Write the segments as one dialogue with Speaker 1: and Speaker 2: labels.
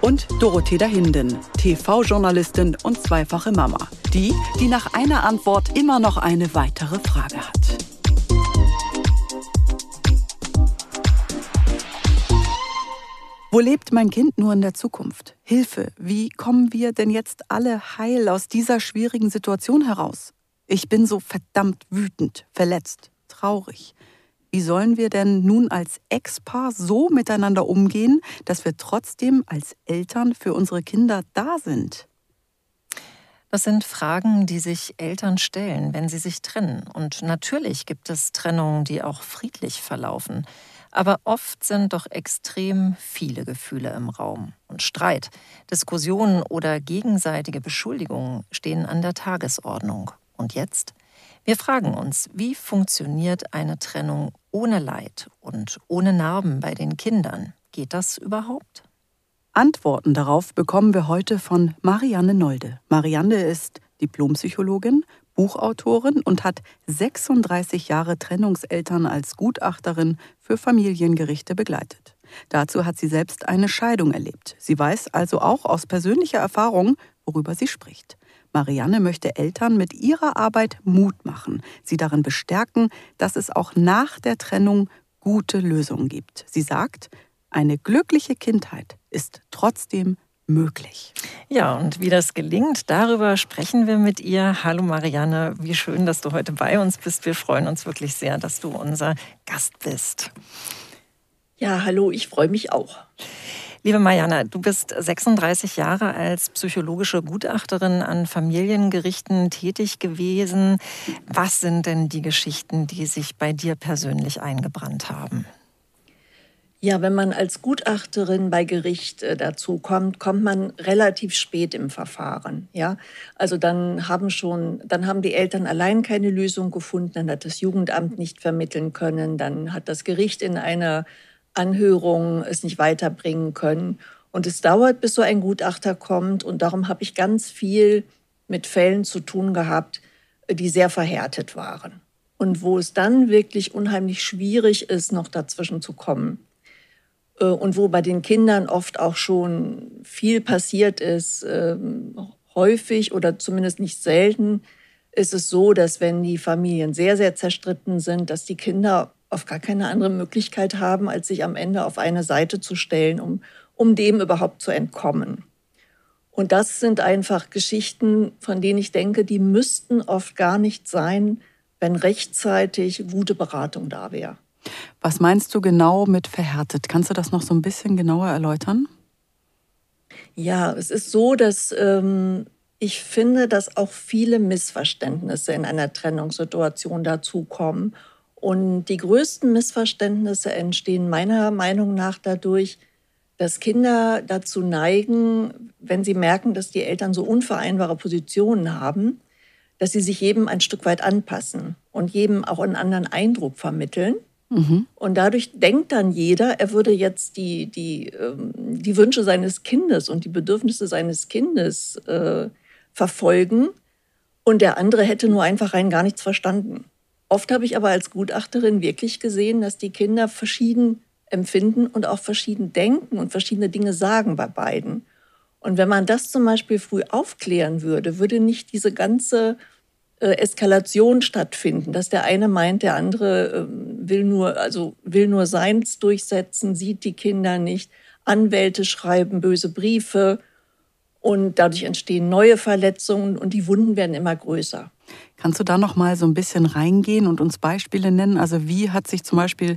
Speaker 1: und Dorothea Hinden, TV-Journalistin und zweifache Mama. Die, die nach einer Antwort immer noch eine weitere Frage hat. Wo lebt mein Kind nur in der Zukunft? Hilfe, wie kommen wir denn jetzt alle heil aus dieser schwierigen Situation heraus? Ich bin so verdammt wütend, verletzt, traurig. Wie sollen wir denn nun als Ex-Paar so miteinander umgehen, dass wir trotzdem als Eltern für unsere Kinder da sind?
Speaker 2: Das sind Fragen, die sich Eltern stellen, wenn sie sich trennen. Und natürlich gibt es Trennungen, die auch friedlich verlaufen. Aber oft sind doch extrem viele Gefühle im Raum. Und Streit, Diskussionen oder gegenseitige Beschuldigungen stehen an der Tagesordnung. Und jetzt? Wir fragen uns, wie funktioniert eine Trennung ohne Leid und ohne Narben bei den Kindern? Geht das überhaupt?
Speaker 1: Antworten darauf bekommen wir heute von Marianne Nolde. Marianne ist Diplompsychologin, Buchautorin und hat 36 Jahre Trennungseltern als Gutachterin für Familiengerichte begleitet. Dazu hat sie selbst eine Scheidung erlebt. Sie weiß also auch aus persönlicher Erfahrung, worüber sie spricht. Marianne möchte Eltern mit ihrer Arbeit Mut machen, sie darin bestärken, dass es auch nach der Trennung gute Lösungen gibt. Sie sagt, eine glückliche Kindheit ist trotzdem möglich.
Speaker 2: Ja, und wie das gelingt, darüber sprechen wir mit ihr. Hallo Marianne, wie schön, dass du heute bei uns bist. Wir freuen uns wirklich sehr, dass du unser Gast bist.
Speaker 3: Ja, hallo, ich freue mich auch.
Speaker 2: Liebe Mariana, du bist 36 Jahre als psychologische Gutachterin an Familiengerichten tätig gewesen. Was sind denn die Geschichten, die sich bei dir persönlich eingebrannt haben?
Speaker 3: Ja, wenn man als Gutachterin bei Gericht äh, dazu kommt, kommt man relativ spät im Verfahren. Ja, also dann haben schon, dann haben die Eltern allein keine Lösung gefunden, dann hat das Jugendamt nicht vermitteln können, dann hat das Gericht in einer Anhörungen es nicht weiterbringen können. Und es dauert, bis so ein Gutachter kommt. Und darum habe ich ganz viel mit Fällen zu tun gehabt, die sehr verhärtet waren. Und wo es dann wirklich unheimlich schwierig ist, noch dazwischen zu kommen. Äh, und wo bei den Kindern oft auch schon viel passiert ist, ähm, häufig oder zumindest nicht selten, ist es so, dass wenn die Familien sehr, sehr zerstritten sind, dass die Kinder auf gar keine andere Möglichkeit haben, als sich am Ende auf eine Seite zu stellen, um, um dem überhaupt zu entkommen. Und das sind einfach Geschichten, von denen ich denke, die müssten oft gar nicht sein, wenn rechtzeitig gute Beratung da wäre.
Speaker 1: Was meinst du genau mit verhärtet? Kannst du das noch so ein bisschen genauer erläutern?
Speaker 3: Ja, es ist so, dass ähm, ich finde, dass auch viele Missverständnisse in einer Trennungssituation dazukommen und die größten Missverständnisse entstehen meiner Meinung nach dadurch, dass Kinder dazu neigen, wenn sie merken, dass die Eltern so unvereinbare Positionen haben, dass sie sich jedem ein Stück weit anpassen und jedem auch einen anderen Eindruck vermitteln. Mhm. Und dadurch denkt dann jeder, er würde jetzt die, die, ähm, die Wünsche seines Kindes und die Bedürfnisse seines Kindes äh, verfolgen und der andere hätte nur einfach rein gar nichts verstanden. Oft habe ich aber als Gutachterin wirklich gesehen, dass die Kinder verschieden empfinden und auch verschieden denken und verschiedene Dinge sagen bei beiden. Und wenn man das zum Beispiel früh aufklären würde, würde nicht diese ganze äh, Eskalation stattfinden, dass der eine meint, der andere äh, will nur, also will nur seins durchsetzen, sieht die Kinder nicht, Anwälte schreiben böse Briefe und dadurch entstehen neue Verletzungen und die Wunden werden immer größer.
Speaker 1: Kannst du da noch mal so ein bisschen reingehen und uns Beispiele nennen? Also wie hat sich zum Beispiel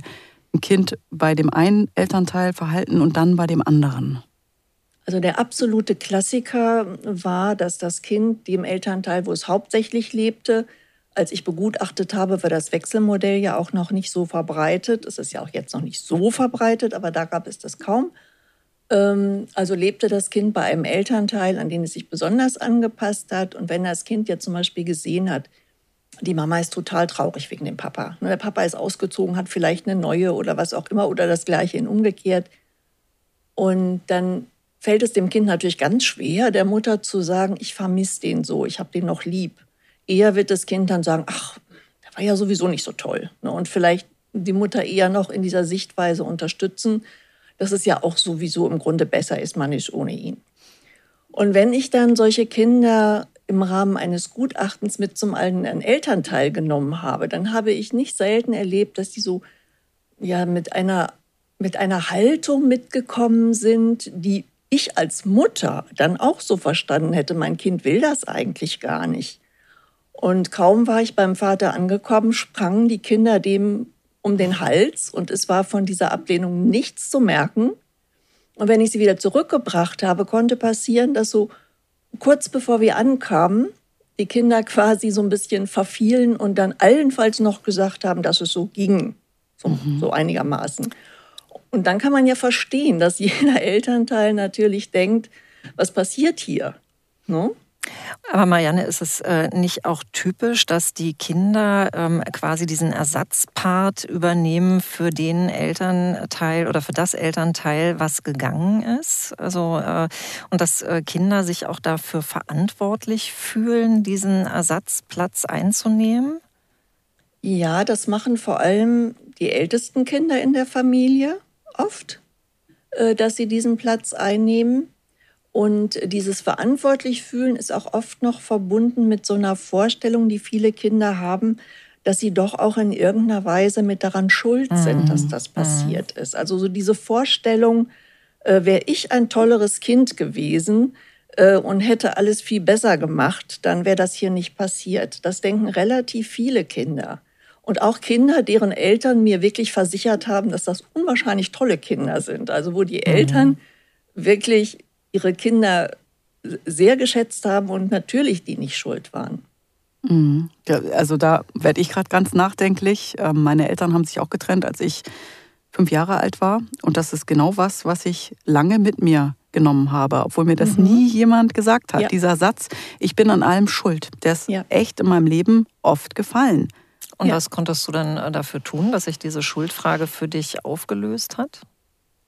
Speaker 1: ein Kind bei dem einen Elternteil verhalten und dann bei dem anderen?
Speaker 3: Also der absolute Klassiker war, dass das Kind dem Elternteil, wo es hauptsächlich lebte, als ich begutachtet habe, war das Wechselmodell ja auch noch nicht so verbreitet. Es ist ja auch jetzt noch nicht so verbreitet, aber da gab es das kaum. Ähm, also lebte das Kind bei einem Elternteil, an den es sich besonders angepasst hat. Und wenn das Kind jetzt zum Beispiel gesehen hat, die Mama ist total traurig wegen dem Papa. Ne, der Papa ist ausgezogen, hat vielleicht eine neue oder was auch immer oder das gleiche in umgekehrt. Und dann fällt es dem Kind natürlich ganz schwer, der Mutter zu sagen, ich vermisse den so, ich habe den noch lieb. Eher wird das Kind dann sagen, ach, der war ja sowieso nicht so toll. Ne, und vielleicht die Mutter eher noch in dieser Sichtweise unterstützen, dass es ja auch sowieso im Grunde besser ist, man ist ohne ihn. Und wenn ich dann solche Kinder im Rahmen eines Gutachtens mit zum einen Elternteil genommen habe, dann habe ich nicht selten erlebt, dass die so ja mit einer mit einer Haltung mitgekommen sind, die ich als Mutter dann auch so verstanden hätte, mein Kind will das eigentlich gar nicht. Und kaum war ich beim Vater angekommen, sprangen die Kinder dem um den Hals und es war von dieser Ablehnung nichts zu merken. Und wenn ich sie wieder zurückgebracht habe, konnte passieren, dass so kurz bevor wir ankamen, die Kinder quasi so ein bisschen verfielen und dann allenfalls noch gesagt haben, dass es so ging, so, mhm. so einigermaßen. Und dann kann man ja verstehen, dass jeder Elternteil natürlich denkt, was passiert hier? Ne?
Speaker 2: Aber Marianne, ist es äh, nicht auch typisch, dass die Kinder ähm, quasi diesen Ersatzpart übernehmen für den Elternteil oder für das Elternteil, was gegangen ist? Also äh, und dass äh, Kinder sich auch dafür verantwortlich fühlen, diesen Ersatzplatz einzunehmen?
Speaker 3: Ja, das machen vor allem die ältesten Kinder in der Familie oft, dass sie diesen Platz einnehmen. Und dieses verantwortlich fühlen ist auch oft noch verbunden mit so einer Vorstellung, die viele Kinder haben, dass sie doch auch in irgendeiner Weise mit daran schuld sind, mhm. dass das mhm. passiert mhm. ist. Also so diese Vorstellung, äh, wäre ich ein tolleres Kind gewesen äh, und hätte alles viel besser gemacht, dann wäre das hier nicht passiert. Das denken relativ viele Kinder. Und auch Kinder, deren Eltern mir wirklich versichert haben, dass das unwahrscheinlich tolle Kinder sind. Also wo die mhm. Eltern wirklich ihre Kinder sehr geschätzt haben und natürlich die nicht schuld waren.
Speaker 1: Mhm. Also da werde ich gerade ganz nachdenklich. Ähm, meine Eltern haben sich auch getrennt, als ich fünf Jahre alt war. Und das ist genau was, was ich lange mit mir genommen habe, obwohl mir das mhm. nie jemand gesagt hat. Ja. Dieser Satz, ich bin an allem schuld, der ist ja. echt in meinem Leben oft gefallen.
Speaker 2: Und ja. was konntest du dann äh, dafür tun, dass sich diese Schuldfrage für dich aufgelöst hat?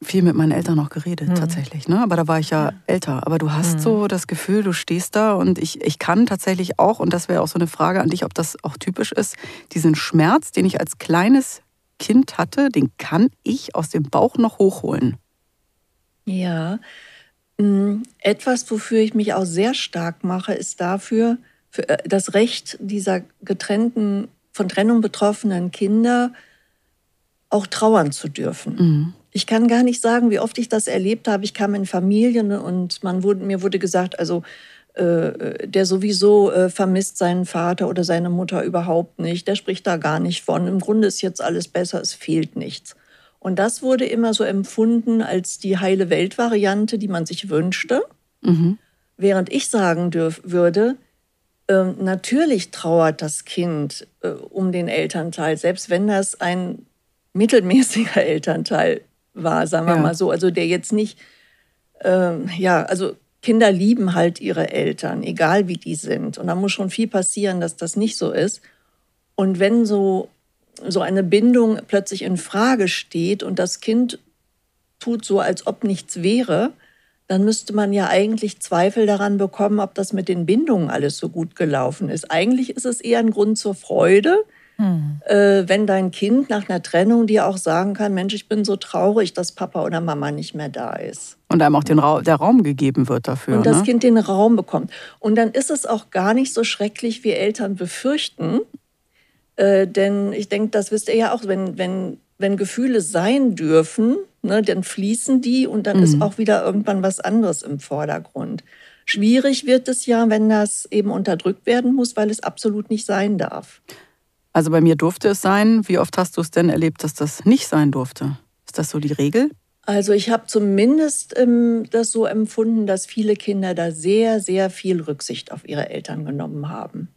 Speaker 1: Viel mit meinen Eltern noch geredet, mhm. tatsächlich. Ne? Aber da war ich ja, ja. älter. Aber du hast mhm. so das Gefühl, du stehst da und ich, ich kann tatsächlich auch, und das wäre auch so eine Frage an dich, ob das auch typisch ist, diesen Schmerz, den ich als kleines Kind hatte, den kann ich aus dem Bauch noch hochholen.
Speaker 3: Ja, mm, etwas, wofür ich mich auch sehr stark mache, ist dafür, für äh, das Recht dieser getrennten, von Trennung betroffenen Kinder auch trauern zu dürfen. Mhm. Ich kann gar nicht sagen, wie oft ich das erlebt habe. Ich kam in Familien und man wurde, mir wurde gesagt, also äh, der sowieso äh, vermisst seinen Vater oder seine Mutter überhaupt nicht. Der spricht da gar nicht von. Im Grunde ist jetzt alles besser, es fehlt nichts. Und das wurde immer so empfunden als die heile Welt-Variante, die man sich wünschte. Mhm. Während ich sagen dürf, würde, äh, natürlich trauert das Kind äh, um den Elternteil, selbst wenn das ein mittelmäßiger Elternteil war, sagen wir ja. mal so. Also der jetzt nicht, ähm, ja, also Kinder lieben halt ihre Eltern, egal wie die sind. Und da muss schon viel passieren, dass das nicht so ist. Und wenn so, so eine Bindung plötzlich in Frage steht und das Kind tut so, als ob nichts wäre, dann müsste man ja eigentlich Zweifel daran bekommen, ob das mit den Bindungen alles so gut gelaufen ist. Eigentlich ist es eher ein Grund zur Freude, hm. Äh, wenn dein Kind nach einer Trennung dir auch sagen kann, Mensch, ich bin so traurig, dass Papa oder Mama nicht mehr da ist.
Speaker 1: Und einem auch den Ra der Raum gegeben wird dafür.
Speaker 3: Und das ne? Kind den Raum bekommt. Und dann ist es auch gar nicht so schrecklich, wie Eltern befürchten. Äh, denn ich denke, das wisst ihr ja auch, wenn, wenn, wenn Gefühle sein dürfen, ne, dann fließen die und dann mhm. ist auch wieder irgendwann was anderes im Vordergrund. Schwierig wird es ja, wenn das eben unterdrückt werden muss, weil es absolut nicht sein darf.
Speaker 1: Also bei mir durfte es sein. Wie oft hast du es denn erlebt, dass das nicht sein durfte? Ist das so die Regel?
Speaker 3: Also ich habe zumindest ähm, das so empfunden, dass viele Kinder da sehr, sehr viel Rücksicht auf ihre Eltern genommen haben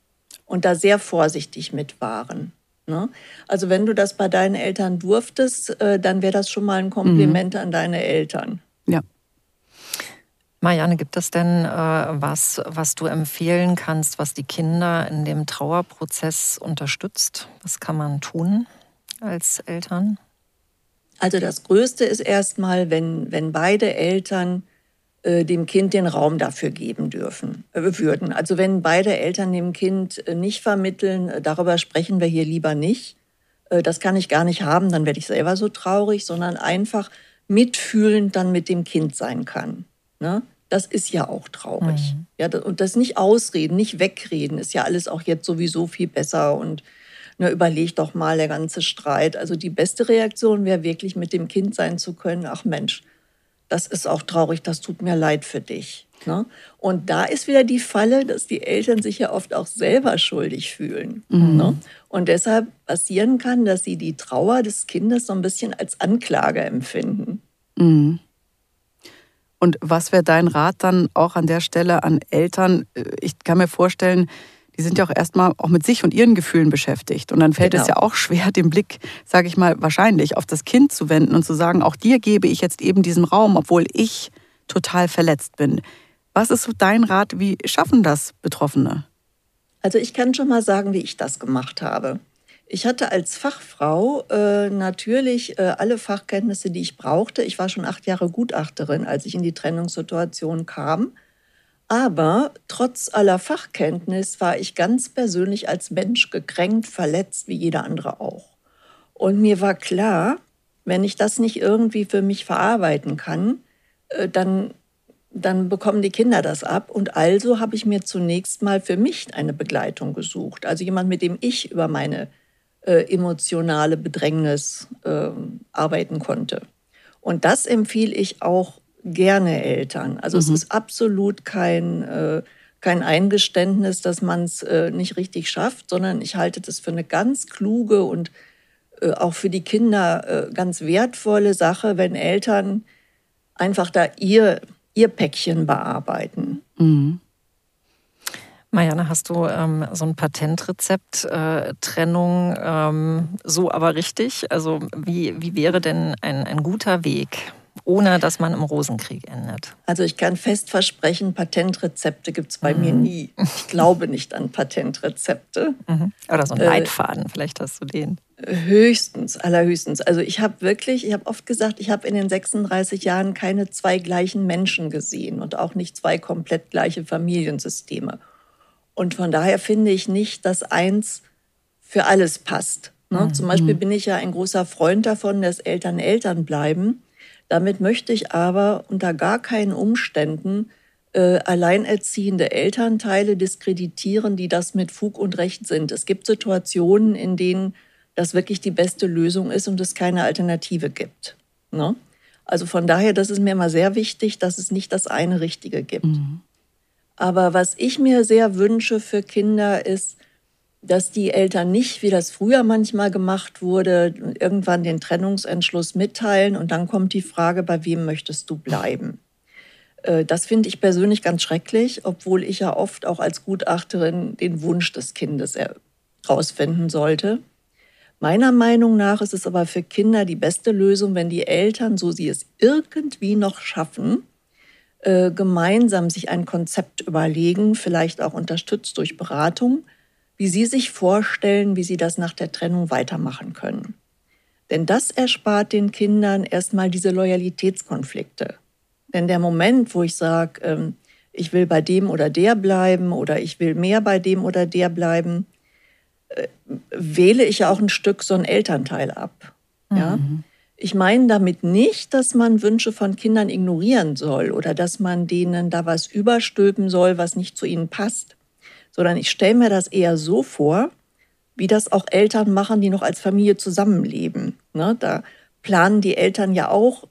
Speaker 3: und da sehr vorsichtig mit waren. Ne? Also wenn du das bei deinen Eltern durftest, äh, dann wäre das schon mal ein Kompliment mhm. an deine Eltern.
Speaker 1: Ja.
Speaker 2: Marianne, gibt es denn äh, was, was du empfehlen kannst, was die Kinder in dem Trauerprozess unterstützt? Was kann man tun als Eltern?
Speaker 3: Also das Größte ist erstmal, wenn, wenn beide Eltern äh, dem Kind den Raum dafür geben dürfen, äh, würden. Also wenn beide Eltern dem Kind äh, nicht vermitteln, äh, darüber sprechen wir hier lieber nicht, äh, das kann ich gar nicht haben, dann werde ich selber so traurig, sondern einfach mitfühlend dann mit dem Kind sein kann. Ne? Das ist ja auch traurig. Mhm. Ja, und das nicht ausreden, nicht wegreden, ist ja alles auch jetzt sowieso viel besser und ne, überleg doch mal der ganze Streit. Also die beste Reaktion wäre wirklich mit dem Kind sein zu können, ach Mensch, das ist auch traurig, das tut mir leid für dich. Ne? Und da ist wieder die Falle, dass die Eltern sich ja oft auch selber schuldig fühlen. Mhm. Ne? Und deshalb passieren kann, dass sie die Trauer des Kindes so ein bisschen als Anklage empfinden.
Speaker 1: Mhm. Und was wäre dein Rat dann auch an der Stelle an Eltern? Ich kann mir vorstellen, die sind ja auch erstmal auch mit sich und ihren Gefühlen beschäftigt. Und dann fällt genau. es ja auch schwer, den Blick, sage ich mal, wahrscheinlich auf das Kind zu wenden und zu sagen, auch dir gebe ich jetzt eben diesen Raum, obwohl ich total verletzt bin. Was ist so dein Rat? Wie schaffen das Betroffene?
Speaker 3: Also ich kann schon mal sagen, wie ich das gemacht habe. Ich hatte als Fachfrau äh, natürlich äh, alle Fachkenntnisse, die ich brauchte. Ich war schon acht Jahre Gutachterin, als ich in die Trennungssituation kam. Aber trotz aller Fachkenntnis war ich ganz persönlich als Mensch gekränkt, verletzt, wie jeder andere auch. Und mir war klar, wenn ich das nicht irgendwie für mich verarbeiten kann, äh, dann, dann bekommen die Kinder das ab. Und also habe ich mir zunächst mal für mich eine Begleitung gesucht. Also jemand, mit dem ich über meine äh, emotionale Bedrängnis äh, arbeiten konnte. Und das empfehle ich auch gerne Eltern. Also mhm. es ist absolut kein, äh, kein Eingeständnis, dass man es äh, nicht richtig schafft, sondern ich halte das für eine ganz kluge und äh, auch für die Kinder äh, ganz wertvolle Sache, wenn Eltern einfach da ihr, ihr Päckchen bearbeiten.
Speaker 2: Mhm. Marianne, hast du ähm, so ein Patentrezept, äh, Trennung ähm, so aber richtig? Also wie, wie wäre denn ein, ein guter Weg? ohne dass man im Rosenkrieg endet?
Speaker 3: Also ich kann fest versprechen, Patentrezepte gibt es bei mhm. mir nie. Ich glaube nicht an Patentrezepte.
Speaker 2: Mhm. Oder so ein äh, Leitfaden, äh, vielleicht hast du den.
Speaker 3: Höchstens, allerhöchstens. Also ich habe wirklich, ich habe oft gesagt, ich habe in den 36 Jahren keine zwei gleichen Menschen gesehen und auch nicht zwei komplett gleiche Familiensysteme. Und von daher finde ich nicht, dass eins für alles passt. Ne? Mhm. Zum Beispiel bin ich ja ein großer Freund davon, dass Eltern Eltern bleiben. Damit möchte ich aber unter gar keinen Umständen äh, alleinerziehende Elternteile diskreditieren, die das mit Fug und Recht sind. Es gibt Situationen, in denen das wirklich die beste Lösung ist und es keine Alternative gibt. Ne? Also von daher, das ist mir immer sehr wichtig, dass es nicht das eine Richtige gibt. Mhm. Aber was ich mir sehr wünsche für Kinder ist, dass die Eltern nicht, wie das früher manchmal gemacht wurde, irgendwann den Trennungsentschluss mitteilen und dann kommt die Frage, bei wem möchtest du bleiben? Äh, das finde ich persönlich ganz schrecklich, obwohl ich ja oft auch als Gutachterin den Wunsch des Kindes herausfinden sollte. Meiner Meinung nach ist es aber für Kinder die beste Lösung, wenn die Eltern, so sie es irgendwie noch schaffen, äh, gemeinsam sich ein Konzept überlegen, vielleicht auch unterstützt durch Beratung, wie Sie sich vorstellen, wie Sie das nach der Trennung weitermachen können. Denn das erspart den Kindern erstmal diese Loyalitätskonflikte. Denn der Moment, wo ich sage, ähm, ich will bei dem oder der bleiben oder ich will mehr bei dem oder der bleiben, äh, wähle ich ja auch ein Stück so ein Elternteil ab. Mhm. Ja? Ich meine damit nicht, dass man Wünsche von Kindern ignorieren soll oder dass man denen da was überstülpen soll, was nicht zu ihnen passt sondern ich stelle mir das eher so vor, wie das auch Eltern machen, die noch als Familie zusammenleben. Ne? Da planen die Eltern ja auch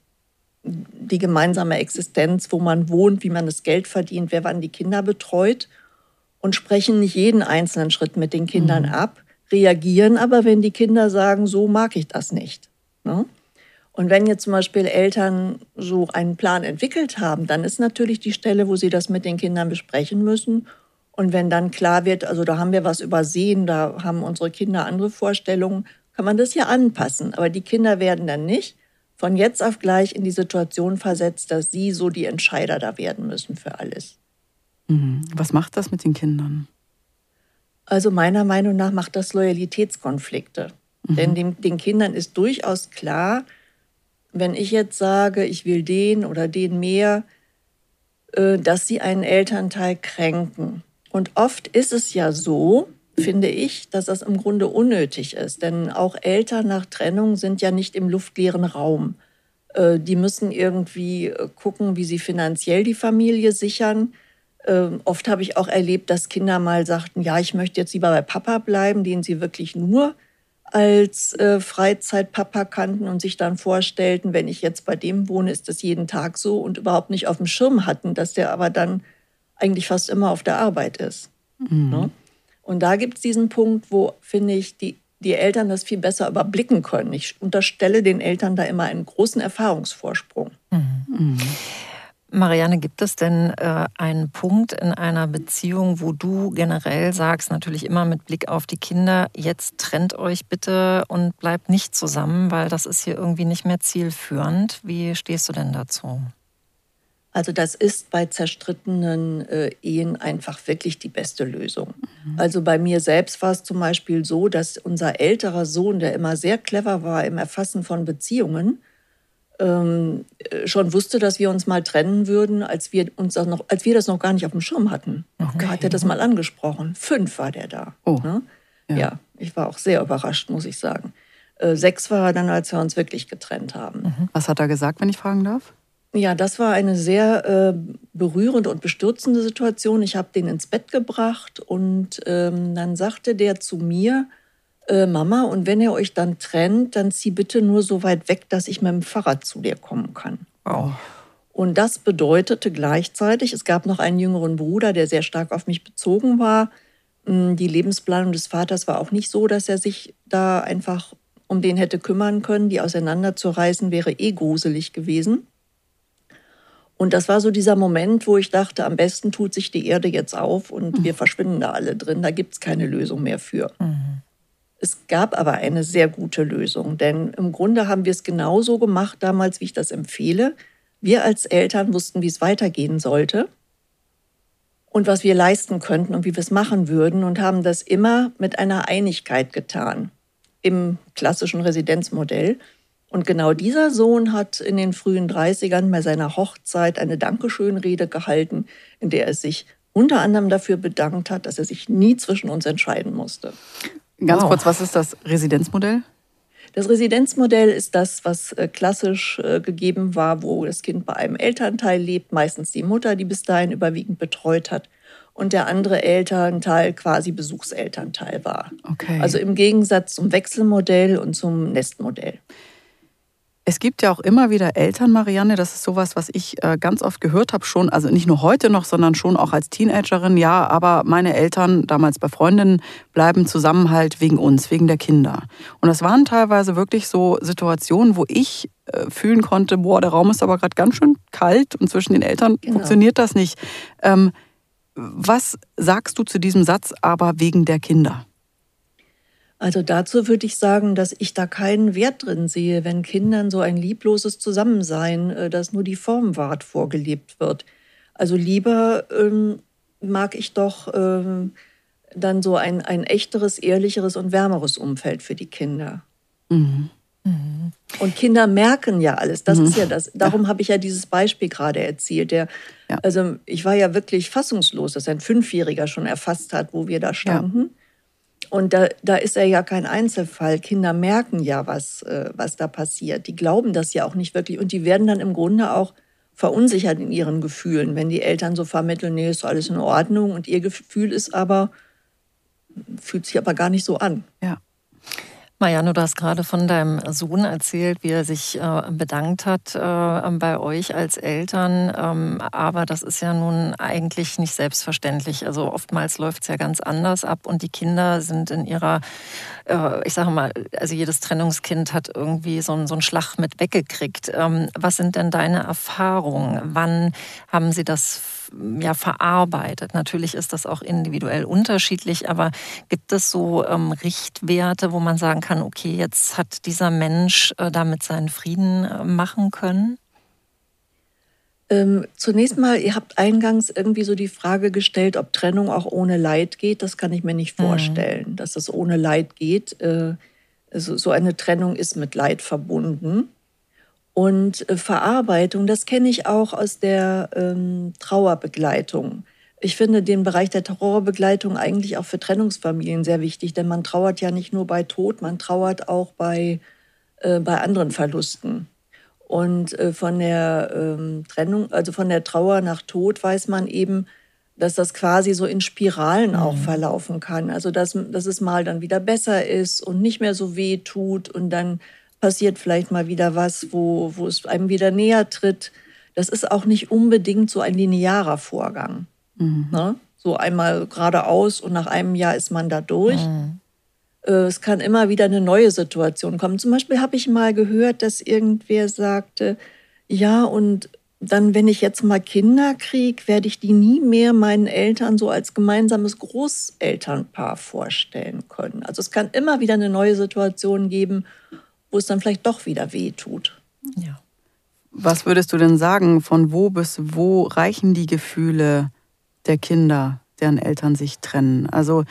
Speaker 3: die gemeinsame Existenz, wo man wohnt, wie man das Geld verdient, wer wann die Kinder betreut und sprechen nicht jeden einzelnen Schritt mit den Kindern mhm. ab, reagieren aber, wenn die Kinder sagen, so mag ich das nicht. Ne? Und wenn jetzt zum Beispiel Eltern so einen Plan entwickelt haben, dann ist natürlich die Stelle, wo sie das mit den Kindern besprechen müssen und wenn dann klar wird, also da haben wir was übersehen, da haben unsere Kinder andere Vorstellungen, kann man das ja anpassen. Aber die Kinder werden dann nicht von jetzt auf gleich in die Situation versetzt, dass sie so die Entscheider da werden müssen für alles.
Speaker 1: Mhm. Was macht das mit den Kindern?
Speaker 3: Also meiner Meinung nach macht das Loyalitätskonflikte. Mhm. Denn den, den Kindern ist durchaus klar, wenn ich jetzt sage, ich will den oder den mehr, äh, dass sie einen Elternteil kränken. Und oft ist es ja so, finde ich, dass das im Grunde unnötig ist. Denn auch Eltern nach Trennung sind ja nicht im luftleeren Raum. Äh, die müssen irgendwie äh, gucken, wie sie finanziell die Familie sichern. Ähm, oft habe ich auch erlebt, dass Kinder mal sagten, ja, ich möchte jetzt lieber bei Papa bleiben, den sie wirklich nur als äh, Freizeitpapa kannten und sich dann vorstellten, wenn ich jetzt bei dem wohne, ist das jeden Tag so und überhaupt nicht auf dem Schirm hatten, dass der aber dann eigentlich fast immer auf der Arbeit ist. Mhm. Ne? Und da gibt es diesen Punkt, wo, finde ich, die, die Eltern das viel besser überblicken können. Ich unterstelle den Eltern da immer einen großen Erfahrungsvorsprung. Mhm.
Speaker 2: Mhm. Marianne, gibt es denn äh, einen Punkt in einer Beziehung, wo du generell sagst, natürlich immer mit Blick auf die Kinder, jetzt trennt euch bitte und bleibt nicht zusammen, weil das ist hier irgendwie nicht mehr zielführend. Wie stehst du denn dazu?
Speaker 3: Also das ist bei zerstrittenen äh, Ehen einfach wirklich die beste Lösung. Mhm. Also bei mir selbst war es zum Beispiel so, dass unser älterer Sohn, der immer sehr clever war im Erfassen von Beziehungen, ähm, äh, schon wusste, dass wir uns mal trennen würden, als wir uns das noch, als wir das noch gar nicht auf dem Schirm hatten. Okay. Hat er das mal angesprochen. Fünf war der da. Oh. Ne? Ja. ja. ich war auch sehr überrascht, muss ich sagen. Äh, sechs war er dann, als wir uns wirklich getrennt haben.
Speaker 1: Mhm. Was hat er gesagt, wenn ich fragen darf?
Speaker 3: Ja, das war eine sehr äh, berührende und bestürzende Situation. Ich habe den ins Bett gebracht und ähm, dann sagte der zu mir, äh, Mama, und wenn ihr euch dann trennt, dann zieh bitte nur so weit weg, dass ich mit dem Fahrrad zu dir kommen kann. Oh. Und das bedeutete gleichzeitig, es gab noch einen jüngeren Bruder, der sehr stark auf mich bezogen war. Hm, die Lebensplanung des Vaters war auch nicht so, dass er sich da einfach um den hätte kümmern können. Die auseinanderzureißen wäre eh gruselig gewesen. Und das war so dieser Moment, wo ich dachte, am besten tut sich die Erde jetzt auf und mhm. wir verschwinden da alle drin. Da gibt es keine Lösung mehr für. Mhm. Es gab aber eine sehr gute Lösung, denn im Grunde haben wir es genauso gemacht damals, wie ich das empfehle. Wir als Eltern wussten, wie es weitergehen sollte und was wir leisten könnten und wie wir es machen würden und haben das immer mit einer Einigkeit getan im klassischen Residenzmodell. Und genau dieser Sohn hat in den frühen 30ern bei seiner Hochzeit eine Dankeschönrede gehalten, in der er sich unter anderem dafür bedankt hat, dass er sich nie zwischen uns entscheiden musste.
Speaker 1: Ganz wow. kurz, was ist das Residenzmodell?
Speaker 3: Das Residenzmodell ist das, was äh, klassisch äh, gegeben war, wo das Kind bei einem Elternteil lebt, meistens die Mutter, die bis dahin überwiegend betreut hat, und der andere Elternteil quasi Besuchselternteil war. Okay. Also im Gegensatz zum Wechselmodell und zum Nestmodell.
Speaker 1: Es gibt ja auch immer wieder Eltern, Marianne, das ist sowas, was ich äh, ganz oft gehört habe, schon, also nicht nur heute noch, sondern schon auch als Teenagerin, ja, aber meine Eltern, damals bei Freundinnen, bleiben zusammen halt wegen uns, wegen der Kinder. Und das waren teilweise wirklich so Situationen, wo ich äh, fühlen konnte, boah, der Raum ist aber gerade ganz schön kalt und zwischen den Eltern genau. funktioniert das nicht. Ähm, was sagst du zu diesem Satz, aber wegen der Kinder?
Speaker 3: Also dazu würde ich sagen, dass ich da keinen Wert drin sehe, wenn Kindern so ein liebloses Zusammensein, äh, das nur die Form wahrt, vorgelebt wird. Also lieber ähm, mag ich doch ähm, dann so ein, ein echteres, ehrlicheres und wärmeres Umfeld für die Kinder. Mhm. Mhm. Und Kinder merken ja alles. Das mhm. ist ja das. Darum ja. habe ich ja dieses Beispiel gerade erzählt. Der, ja. Also ich war ja wirklich fassungslos, dass ein Fünfjähriger schon erfasst hat, wo wir da standen. Ja. Und da, da ist er ja kein Einzelfall. Kinder merken ja, was, äh, was da passiert. Die glauben das ja auch nicht wirklich. Und die werden dann im Grunde auch verunsichert in ihren Gefühlen, wenn die Eltern so vermitteln, nee, ist alles in Ordnung. Und ihr Gefühl ist aber, fühlt sich aber gar nicht so an.
Speaker 1: Ja.
Speaker 2: Marianne, du hast gerade von deinem Sohn erzählt, wie er sich äh, bedankt hat äh, bei euch als Eltern. Ähm, aber das ist ja nun eigentlich nicht selbstverständlich. Also oftmals läuft es ja ganz anders ab und die Kinder sind in ihrer, äh, ich sage mal, also jedes Trennungskind hat irgendwie so, einen, Schlag mit weggekriegt. Ähm, was sind denn deine Erfahrungen? Wann haben sie das ja, verarbeitet. Natürlich ist das auch individuell unterschiedlich, aber gibt es so ähm, Richtwerte, wo man sagen kann, okay, jetzt hat dieser Mensch äh, damit seinen Frieden äh, machen können?
Speaker 3: Ähm, zunächst mal, ihr habt eingangs irgendwie so die Frage gestellt, ob Trennung auch ohne Leid geht. Das kann ich mir nicht mhm. vorstellen, mhm. dass es ohne Leid geht. Äh, also so eine Trennung ist mit Leid verbunden. Und äh, Verarbeitung, das kenne ich auch aus der ähm, Trauerbegleitung. Ich finde den Bereich der Trauerbegleitung eigentlich auch für Trennungsfamilien sehr wichtig, denn man trauert ja nicht nur bei Tod, man trauert auch bei, äh, bei anderen Verlusten. Und äh, von der ähm, Trennung, also von der Trauer nach Tod weiß man eben, dass das quasi so in Spiralen mhm. auch verlaufen kann. Also dass, dass es mal dann wieder besser ist und nicht mehr so weh tut und dann passiert vielleicht mal wieder was, wo, wo es einem wieder näher tritt. Das ist auch nicht unbedingt so ein linearer Vorgang. Mhm. Ne? So einmal geradeaus und nach einem Jahr ist man da durch. Mhm. Äh, es kann immer wieder eine neue Situation kommen. Zum Beispiel habe ich mal gehört, dass irgendwer sagte, ja, und dann, wenn ich jetzt mal Kinder kriege, werde ich die nie mehr meinen Eltern so als gemeinsames Großelternpaar vorstellen können. Also es kann immer wieder eine neue Situation geben, wo es dann vielleicht doch wieder weh tut.
Speaker 1: Ja. Was würdest du denn sagen, von wo bis wo reichen die Gefühle der Kinder, deren Eltern sich trennen? Also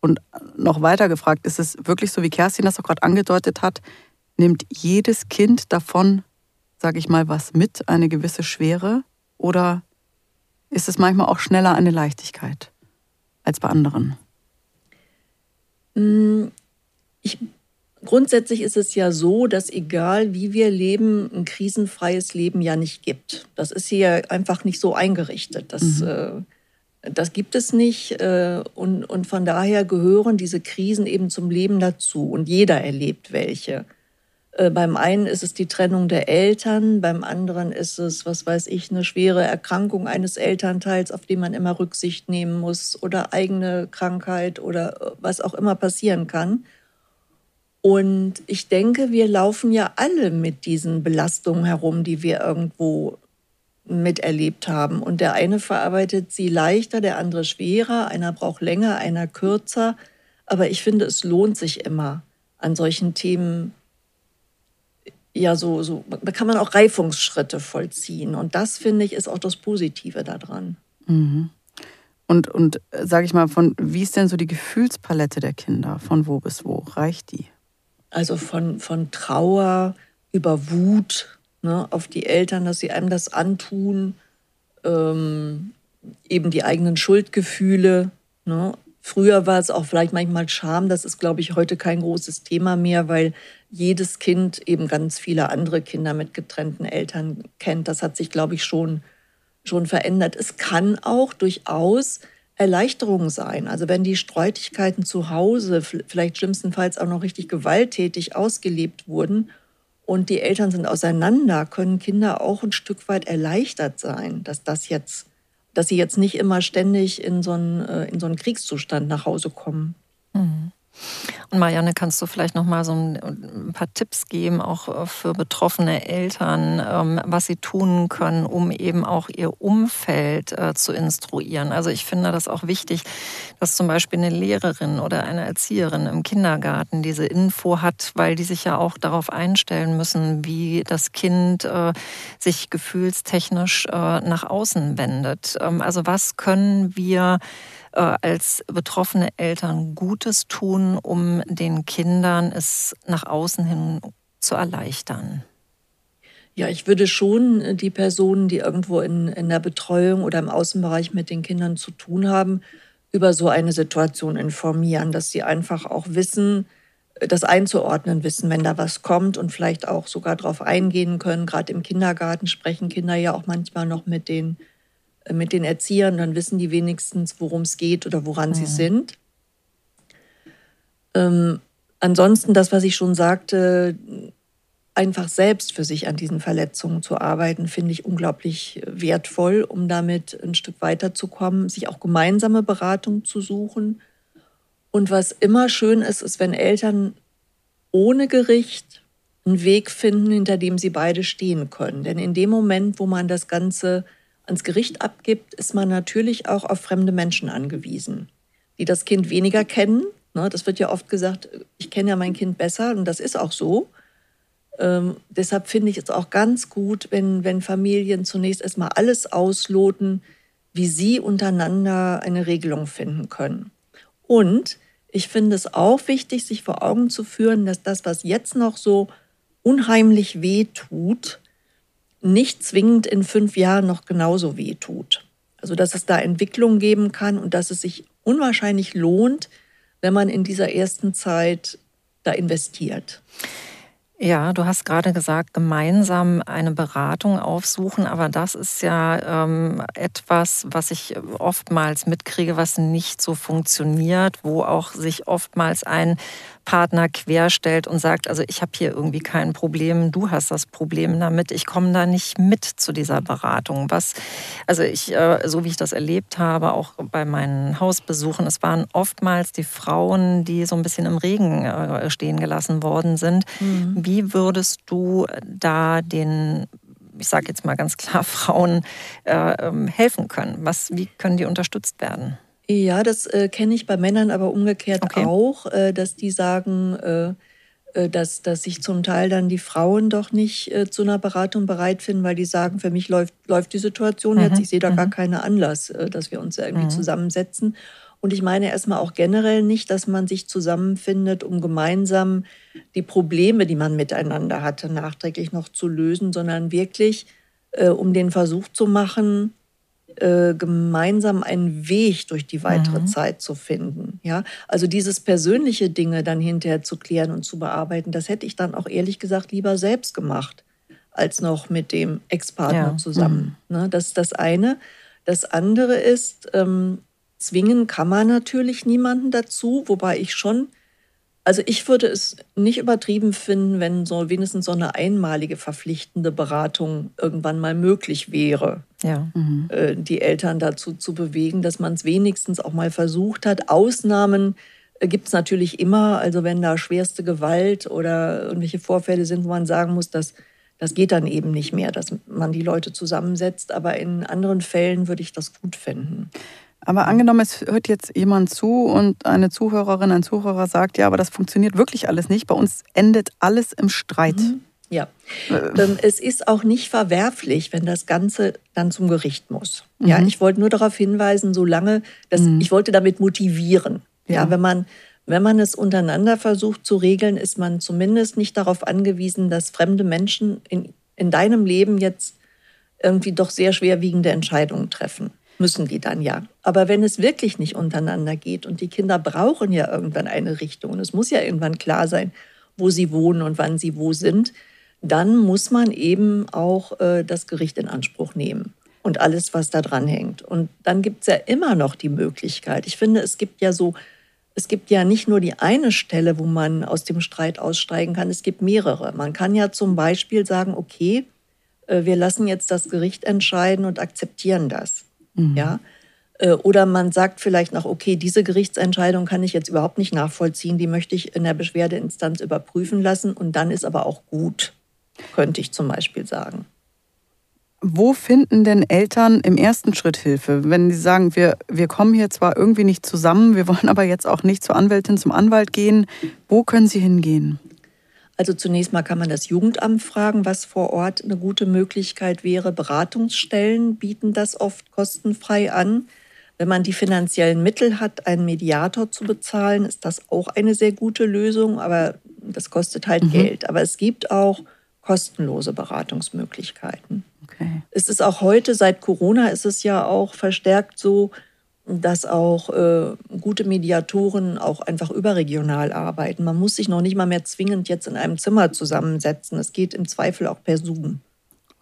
Speaker 1: und noch weiter gefragt, ist es wirklich so, wie Kerstin das auch gerade angedeutet hat, nimmt jedes Kind davon, sage ich mal, was mit, eine gewisse Schwere? Oder ist es manchmal auch schneller eine Leichtigkeit als bei anderen?
Speaker 3: Mm, ich, grundsätzlich ist es ja so, dass egal wie wir leben, ein krisenfreies Leben ja nicht gibt. Das ist hier einfach nicht so eingerichtet. Das mhm. äh, das gibt es nicht. Äh, und, und von daher gehören diese Krisen eben zum Leben dazu. Und jeder erlebt welche. Äh, beim einen ist es die Trennung der Eltern, beim anderen ist es, was weiß ich, eine schwere Erkrankung eines Elternteils, auf die man immer Rücksicht nehmen muss, oder eigene Krankheit oder äh, was auch immer passieren kann. Und ich denke, wir laufen ja alle mit diesen Belastungen herum, die wir irgendwo miterlebt haben. Und der eine verarbeitet sie leichter, der andere schwerer, einer braucht länger, einer kürzer. Aber ich finde, es lohnt sich immer an solchen Themen. Ja, so, so, da kann man auch Reifungsschritte vollziehen. Und das, finde ich, ist auch das Positive daran.
Speaker 1: Mhm. Und, und äh, sage ich mal, von wie ist denn so die Gefühlspalette der Kinder? Von wo bis wo reicht die?
Speaker 3: Also von, von Trauer über Wut, ne, auf die Eltern, dass sie einem das antun, ähm, eben die eigenen Schuldgefühle. Ne. Früher war es auch vielleicht manchmal Scham, das ist, glaube ich, heute kein großes Thema mehr, weil jedes Kind eben ganz viele andere Kinder mit getrennten Eltern kennt. Das hat sich, glaube ich, schon, schon verändert. Es kann auch durchaus Erleichterung sein. Also wenn die Streitigkeiten zu Hause vielleicht schlimmstenfalls auch noch richtig gewalttätig ausgelebt wurden und die Eltern sind auseinander, können Kinder auch ein Stück weit erleichtert sein, dass das jetzt, dass sie jetzt nicht immer ständig in so einen, äh, in so einen Kriegszustand nach Hause kommen.
Speaker 2: Mhm. Und Marianne, kannst du vielleicht noch mal so ein, paar Tipps geben, auch äh, für betroffene Eltern, ähm, was sie tun können, um eben auch ihr Umfeld äh, zu instruieren? Also ich finde das auch wichtig, dass zum Beispiel eine Lehrerin oder eine Erzieherin im Kindergarten diese Info hat, weil die sich ja auch darauf einstellen müssen, wie das Kind äh, sich gefühlstechnisch nach außen wendet. Ähm, also was können wir als betroffene Eltern Gutes tun, um den Kindern es nach außen hin zu erleichtern?
Speaker 3: Ja, ich würde schon äh, die Personen, die irgendwo in, in der Betreuung oder im Außenbereich mit den Kindern zu tun haben, über so eine Situation informieren, dass sie einfach auch wissen, äh, das einzuordnen wissen, wenn da was kommt und vielleicht auch sogar darauf eingehen können. Gerade im Kindergarten sprechen Kinder ja auch manchmal noch mit den mit den Erziehern, dann wissen die wenigstens, worum es geht oder woran mhm. sie sind. Ähm, ansonsten, das, was ich schon sagte, einfach selbst für sich an diesen Verletzungen zu arbeiten, finde ich unglaublich wertvoll, um damit ein Stück weiterzukommen, sich auch gemeinsame Beratung zu suchen. Und was immer schön ist, ist, wenn Eltern ohne Gericht einen Weg finden, hinter dem sie beide stehen können. Denn in dem Moment, wo man das Ganze ans Gericht abgibt, ist man natürlich auch auf fremde Menschen angewiesen, die das Kind weniger kennen. Ne, das wird ja oft gesagt, ich kenne ja mein Kind besser und das ist auch so. Ähm, deshalb finde ich es auch ganz gut, wenn, wenn Familien zunächst erstmal alles ausloten, wie sie untereinander eine Regelung finden können. Und ich finde es auch wichtig, sich vor Augen zu führen, dass das, was jetzt noch so unheimlich weh tut, nicht zwingend in fünf Jahren noch genauso weh tut. Also dass es da Entwicklungen geben kann und dass es sich unwahrscheinlich lohnt, wenn man in dieser ersten Zeit da investiert.
Speaker 2: Ja, du hast gerade gesagt, gemeinsam eine Beratung aufsuchen, aber das ist ja ähm, etwas, was ich oftmals mitkriege, was nicht so funktioniert, wo auch sich oftmals ein Partner querstellt und sagt, also ich habe hier irgendwie kein Problem, du hast das Problem damit, ich komme da nicht mit zu dieser Beratung. Was, also ich, äh, so wie ich das erlebt habe, auch bei meinen Hausbesuchen, es waren oftmals die Frauen, die so ein bisschen im Regen äh, stehen gelassen worden sind. Mhm. Wie würdest du da den ich sage jetzt mal ganz klar, Frauen äh, ähm, helfen können? Was, wie können die unterstützt werden?
Speaker 3: Ja, das äh, kenne ich bei Männern aber umgekehrt okay. auch, äh, dass die sagen, äh, äh, dass, dass sich zum Teil dann die Frauen doch nicht äh, zu einer Beratung bereit finden, weil die sagen, für mich läuft, läuft die Situation mhm. jetzt, ich sehe da mhm. gar keinen Anlass, äh, dass wir uns irgendwie mhm. zusammensetzen. Und ich meine erstmal auch generell nicht, dass man sich zusammenfindet, um gemeinsam die Probleme, die man miteinander hatte, nachträglich noch zu lösen, sondern wirklich um den Versuch zu machen, äh, gemeinsam einen Weg durch die weitere mhm. Zeit zu finden. Ja, also dieses persönliche Dinge dann hinterher zu klären und zu bearbeiten, das hätte ich dann auch ehrlich gesagt lieber selbst gemacht, als noch mit dem Ex-Partner ja. zusammen. Mhm. Ne, das ist das eine. Das andere ist, ähm, zwingen kann man natürlich niemanden dazu, wobei ich schon also ich würde es nicht übertrieben finden, wenn so wenigstens so eine einmalige verpflichtende Beratung irgendwann mal möglich wäre. Ja. Mhm. Äh, die Eltern dazu zu bewegen, dass man es wenigstens auch mal versucht hat. Ausnahmen äh, gibt es natürlich immer. Also wenn da schwerste Gewalt oder irgendwelche Vorfälle sind, wo man sagen muss, dass das geht dann eben nicht mehr, dass man die Leute zusammensetzt. Aber in anderen Fällen würde ich das gut finden.
Speaker 1: Aber angenommen, es hört jetzt jemand zu und eine Zuhörerin, ein Zuhörer sagt, ja, aber das funktioniert wirklich alles nicht. Bei uns endet alles im Streit. Mhm.
Speaker 3: Ja, äh. ähm, es ist auch nicht verwerflich, wenn das Ganze dann zum Gericht muss. Ja, mhm. ich wollte nur darauf hinweisen, solange, dass mhm. ich wollte damit motivieren. Ja, ja, wenn man wenn man es untereinander versucht zu regeln, ist man zumindest nicht darauf angewiesen, dass fremde Menschen in, in deinem Leben jetzt irgendwie doch sehr schwerwiegende Entscheidungen treffen müssen die dann ja. Aber wenn es wirklich nicht untereinander geht und die Kinder brauchen ja irgendwann eine Richtung und es muss ja irgendwann klar sein, wo sie wohnen und wann sie wo sind, dann muss man eben auch äh, das Gericht in Anspruch nehmen und alles, was da dran hängt. Und dann gibt es ja immer noch die Möglichkeit. Ich finde, es gibt ja so, es gibt ja nicht nur die eine Stelle, wo man aus dem Streit aussteigen kann, es gibt mehrere. Man kann ja zum Beispiel sagen, okay, äh, wir lassen jetzt das Gericht entscheiden und akzeptieren das. Mhm. Ja? Äh, oder man sagt vielleicht noch, okay, diese Gerichtsentscheidung kann ich jetzt überhaupt nicht nachvollziehen, die möchte ich in der Beschwerdeinstanz überprüfen lassen und dann ist aber auch gut, könnte ich zum Beispiel sagen.
Speaker 1: Wo finden denn Eltern im ersten Schritt Hilfe? Wenn sie sagen, wir, wir kommen hier zwar irgendwie nicht zusammen, wir wollen aber jetzt auch nicht zur Anwältin, zum Anwalt gehen, wo können sie hingehen?
Speaker 3: Also zunächst mal kann man das Jugendamt fragen, was vor Ort eine gute Möglichkeit wäre. Beratungsstellen bieten das oft kostenfrei an. Wenn man die finanziellen Mittel hat, einen Mediator zu bezahlen, ist das auch eine sehr gute Lösung, aber das kostet halt mhm. Geld. Aber es gibt auch kostenlose Beratungsmöglichkeiten. Okay. Es ist auch heute, seit Corona ist es ja auch verstärkt so, dass auch äh, gute Mediatoren auch einfach überregional arbeiten. Man muss sich noch nicht mal mehr zwingend jetzt in einem Zimmer zusammensetzen. Es geht im Zweifel auch per Zoom.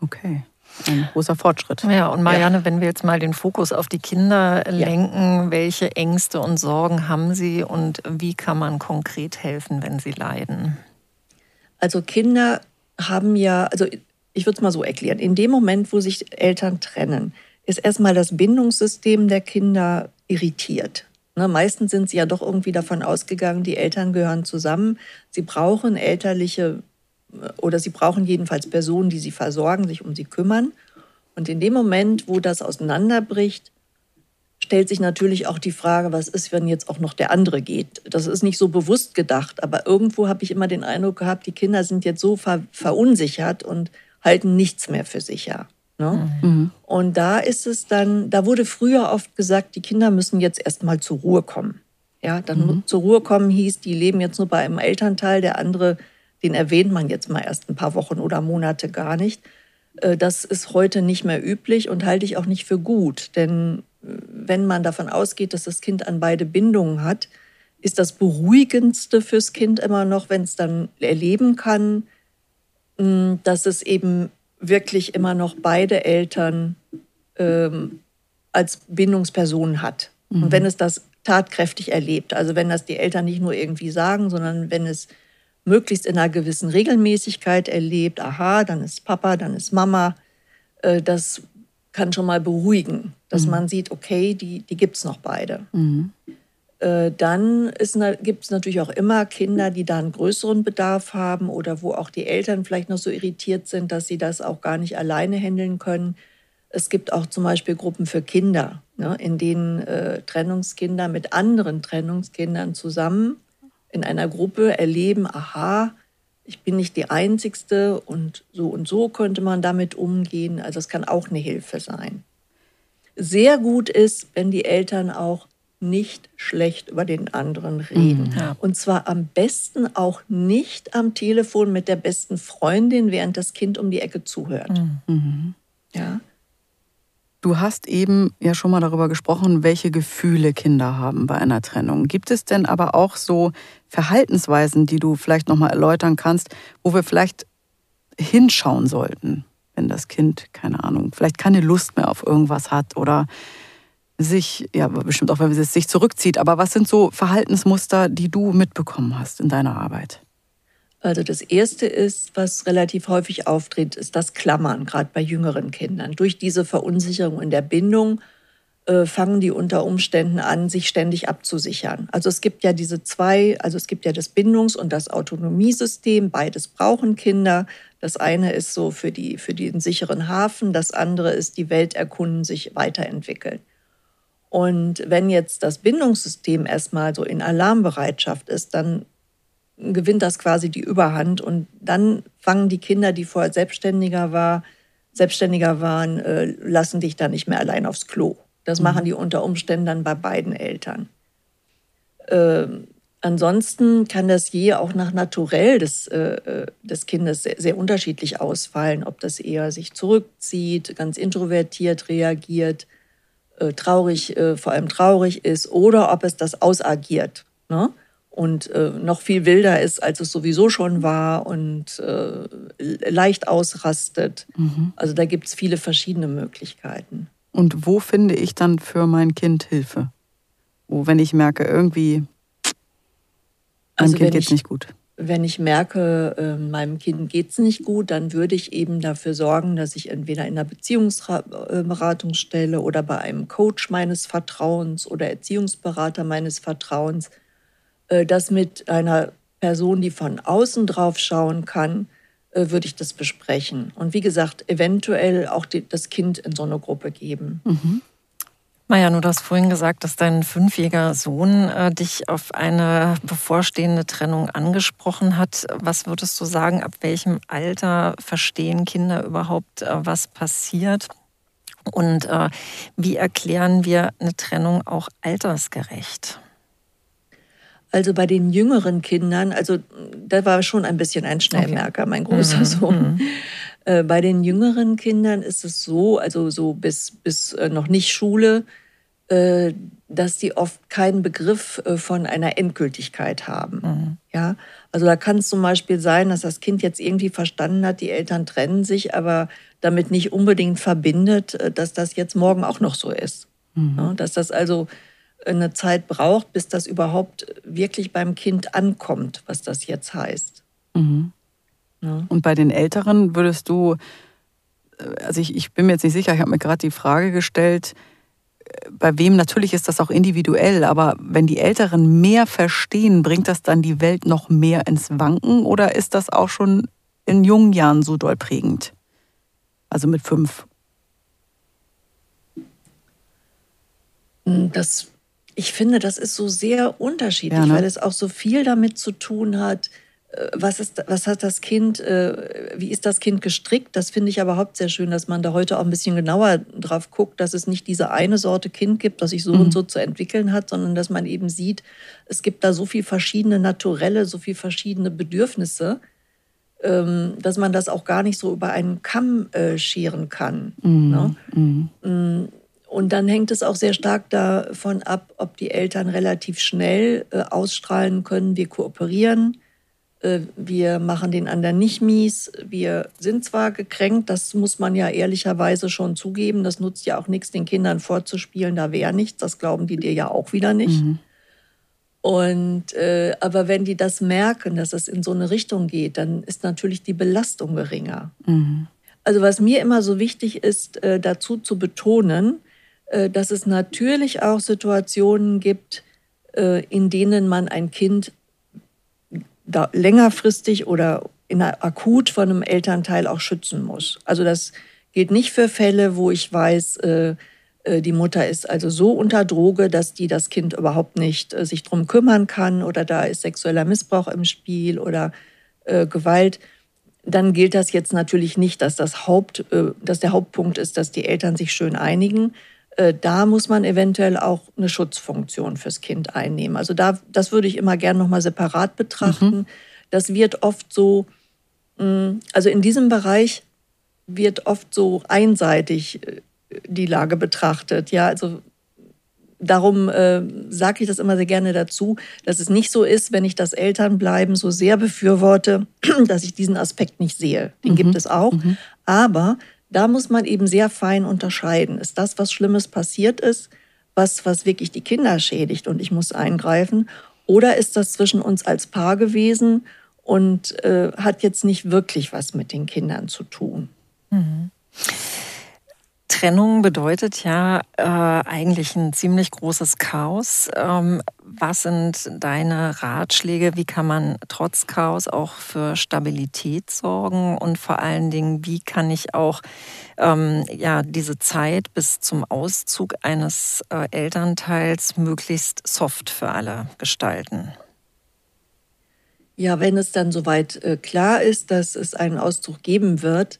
Speaker 1: Okay. Ein großer Fortschritt.
Speaker 2: Ja, und Marianne, ja. wenn wir jetzt mal den Fokus auf die Kinder lenken, ja. welche Ängste und Sorgen haben sie und wie kann man konkret helfen, wenn sie leiden?
Speaker 3: Also Kinder haben ja, also ich würde es mal so erklären, in dem Moment, wo sich Eltern trennen, ist erstmal das Bindungssystem der Kinder irritiert. Ne, meistens sind sie ja doch irgendwie davon ausgegangen, die Eltern gehören zusammen. Sie brauchen elterliche oder sie brauchen jedenfalls Personen, die sie versorgen, sich um sie kümmern. Und in dem Moment, wo das auseinanderbricht, stellt sich natürlich auch die Frage, was ist, wenn jetzt auch noch der andere geht. Das ist nicht so bewusst gedacht, aber irgendwo habe ich immer den Eindruck gehabt, die Kinder sind jetzt so ver verunsichert und halten nichts mehr für sicher. Ne? Mhm. Und da ist es dann, da wurde früher oft gesagt, die Kinder müssen jetzt erstmal zur Ruhe kommen. Ja, dann mhm. zur Ruhe kommen hieß, die leben jetzt nur bei einem Elternteil, der andere, den erwähnt man jetzt mal erst ein paar Wochen oder Monate gar nicht. Äh, das ist heute nicht mehr üblich und halte ich auch nicht für gut. Denn wenn man davon ausgeht, dass das Kind an beide Bindungen hat, ist das Beruhigendste fürs Kind immer noch, wenn es dann erleben kann, dass es eben wirklich immer noch beide Eltern ähm, als Bindungspersonen hat. Mhm. Und wenn es das tatkräftig erlebt, also wenn das die Eltern nicht nur irgendwie sagen, sondern wenn es möglichst in einer gewissen Regelmäßigkeit erlebt, aha, dann ist Papa, dann ist Mama, äh, das kann schon mal beruhigen, dass mhm. man sieht, okay, die, die gibt es noch beide. Mhm. Äh, dann gibt es natürlich auch immer Kinder, die da einen größeren Bedarf haben oder wo auch die Eltern vielleicht noch so irritiert sind, dass sie das auch gar nicht alleine handeln können. Es gibt auch zum Beispiel Gruppen für Kinder, ne, in denen äh, Trennungskinder mit anderen Trennungskindern zusammen in einer Gruppe erleben, aha, ich bin nicht die Einzigste und so und so könnte man damit umgehen. Also es kann auch eine Hilfe sein. Sehr gut ist, wenn die Eltern auch nicht schlecht über den anderen reden. Mhm. Ja. Und zwar am besten auch nicht am Telefon mit der besten Freundin, während das Kind um die Ecke zuhört. Mhm.
Speaker 1: Ja. Du hast eben ja schon mal darüber gesprochen, welche Gefühle Kinder haben bei einer Trennung. Gibt es denn aber auch so Verhaltensweisen, die du vielleicht noch mal erläutern kannst, wo wir vielleicht hinschauen sollten, wenn das Kind keine Ahnung, vielleicht keine Lust mehr auf irgendwas hat oder sich ja bestimmt auch, wenn es sich zurückzieht. Aber was sind so Verhaltensmuster, die du mitbekommen hast in deiner Arbeit?
Speaker 3: Also das Erste ist, was relativ häufig auftritt, ist das Klammern, gerade bei jüngeren Kindern. Durch diese Verunsicherung in der Bindung äh, fangen die unter Umständen an, sich ständig abzusichern. Also es gibt ja diese zwei, also es gibt ja das Bindungs- und das Autonomiesystem, beides brauchen Kinder. Das eine ist so für, die, für den sicheren Hafen, das andere ist die Welt erkunden, sich weiterentwickeln. Und wenn jetzt das Bindungssystem erstmal so in Alarmbereitschaft ist, dann gewinnt das quasi die Überhand und dann fangen die Kinder, die vorher selbstständiger war, selbstständiger waren, äh, lassen dich dann nicht mehr allein aufs Klo. Das mhm. machen die unter Umständen dann bei beiden Eltern. Äh, ansonsten kann das je auch nach Naturell des, äh, äh, des Kindes sehr, sehr, unterschiedlich ausfallen, ob das eher sich zurückzieht, ganz introvertiert reagiert, äh, traurig, äh, vor allem traurig ist, oder ob es das ausagiert. Ne? und äh, noch viel wilder ist, als es sowieso schon war und äh, leicht ausrastet. Mhm. Also da gibt es viele verschiedene Möglichkeiten.
Speaker 1: Und wo finde ich dann für mein Kind Hilfe? Wo, wenn ich merke, irgendwie, meinem also Kind geht es nicht gut.
Speaker 3: Wenn ich merke, äh, meinem Kind geht es nicht gut, dann würde ich eben dafür sorgen, dass ich entweder in einer Beziehungsberatungsstelle oder bei einem Coach meines Vertrauens oder Erziehungsberater meines Vertrauens äh, das mit einer Person, die von außen drauf schauen kann, äh, würde ich das besprechen. Und wie gesagt, eventuell auch das Kind in so eine Gruppe geben. Mhm.
Speaker 2: Maja, du hast vorhin gesagt, dass dein fünfjähriger Sohn äh, dich auf eine bevorstehende Trennung angesprochen hat. Was würdest du sagen, ab welchem Alter verstehen Kinder überhaupt, äh, was passiert? Und äh, wie erklären wir eine Trennung auch altersgerecht?
Speaker 3: Also bei den jüngeren Kindern, also da war schon ein bisschen ein Schnellmerker, okay. mein großer mhm. Sohn. Äh, bei den jüngeren Kindern ist es so, also so bis, bis äh, noch nicht Schule, äh, dass die oft keinen Begriff von einer Endgültigkeit haben. Mhm. Ja, also da kann es zum Beispiel sein, dass das Kind jetzt irgendwie verstanden hat, die Eltern trennen sich, aber damit nicht unbedingt verbindet, dass das jetzt morgen auch noch so ist. Mhm. Ja, dass das also eine Zeit braucht, bis das überhaupt wirklich beim Kind ankommt, was das jetzt heißt. Mhm.
Speaker 1: Und bei den Älteren würdest du, äh, also ich, ich bin mir jetzt nicht sicher, ich habe mir gerade die Frage gestellt, äh, bei wem natürlich ist das auch individuell, aber wenn die Älteren mehr verstehen, bringt das dann die Welt noch mehr ins Wanken oder ist das auch schon in jungen Jahren so doll prägend? Also mit fünf.
Speaker 3: Hm, das, ich finde, das ist so sehr unterschiedlich, ja, ne? weil es auch so viel damit zu tun hat, was, ist, was hat das Kind, äh, wie ist das Kind gestrickt? Das finde ich aber überhaupt sehr schön, dass man da heute auch ein bisschen genauer drauf guckt, dass es nicht diese eine Sorte Kind gibt, das sich so mhm. und so zu entwickeln hat, sondern dass man eben sieht, es gibt da so viel verschiedene Naturelle, so viel verschiedene Bedürfnisse, ähm, dass man das auch gar nicht so über einen Kamm äh, scheren kann. Mhm. Ne? Mhm. Mm, und dann hängt es auch sehr stark davon ab, ob die Eltern relativ schnell ausstrahlen können, wir kooperieren äh, wir machen den anderen nicht mies. Wir sind zwar gekränkt, das muss man ja ehrlicherweise schon zugeben. Das nutzt ja auch nichts, den Kindern vorzuspielen, da wäre nichts. Das glauben die dir ja auch wieder nicht. Mhm. Und äh, aber wenn die das merken, dass es in so eine Richtung geht, dann ist natürlich die Belastung geringer. Mhm. Also was mir immer so wichtig ist, äh, dazu zu betonen, äh, dass es natürlich auch Situationen gibt, äh, in denen man ein Kind da längerfristig oder in einer, akut von einem Elternteil auch schützen muss. Also das gilt nicht für Fälle, wo ich weiß, äh, äh, die Mutter ist also so unter Droge, dass die das Kind überhaupt nicht äh, sich drum kümmern kann oder da ist sexueller Missbrauch im Spiel oder Gewalt. Dann gilt das jetzt natürlich nicht, dass, das Haupt, dass der Hauptpunkt ist, dass die Eltern sich schön einigen, da muss man eventuell auch eine Schutzfunktion fürs Kind einnehmen. Also da, das würde ich immer gerne nochmal separat betrachten. Mhm. Das wird oft so, mm, also in diesem Bereich wird oft so einseitig äh, die Lage betrachtet. Ja, also darum äh, sage ich das immer sehr gerne dazu, dass es nicht so ist, wenn ich das Elternbleiben so sehr befürworte, dass ich diesen Aspekt nicht sehe. Den mhm. gibt es auch. Mhm. Aber da muss man eben sehr fein unterscheiden. Ist das, was Schlimmes passiert ist, was, was wirklich die Kinder schädigt und ich muss eingreifen? Oder ist das zwischen uns als Paar gewesen und äh, hat jetzt nicht wirklich was mit den Kindern zu tun? Mhm.
Speaker 2: Trennung bedeutet ja äh, eigentlich ein ziemlich großes Chaos. Ähm, was sind deine Ratschläge? Wie kann man trotz Chaos auch für Stabilität sorgen? Und vor allen Dingen, wie kann ich auch ähm, ja, diese Zeit bis zum Auszug eines äh, Elternteils möglichst soft für alle gestalten?
Speaker 3: Ja, wenn es dann soweit äh, klar ist, dass es einen Auszug geben wird,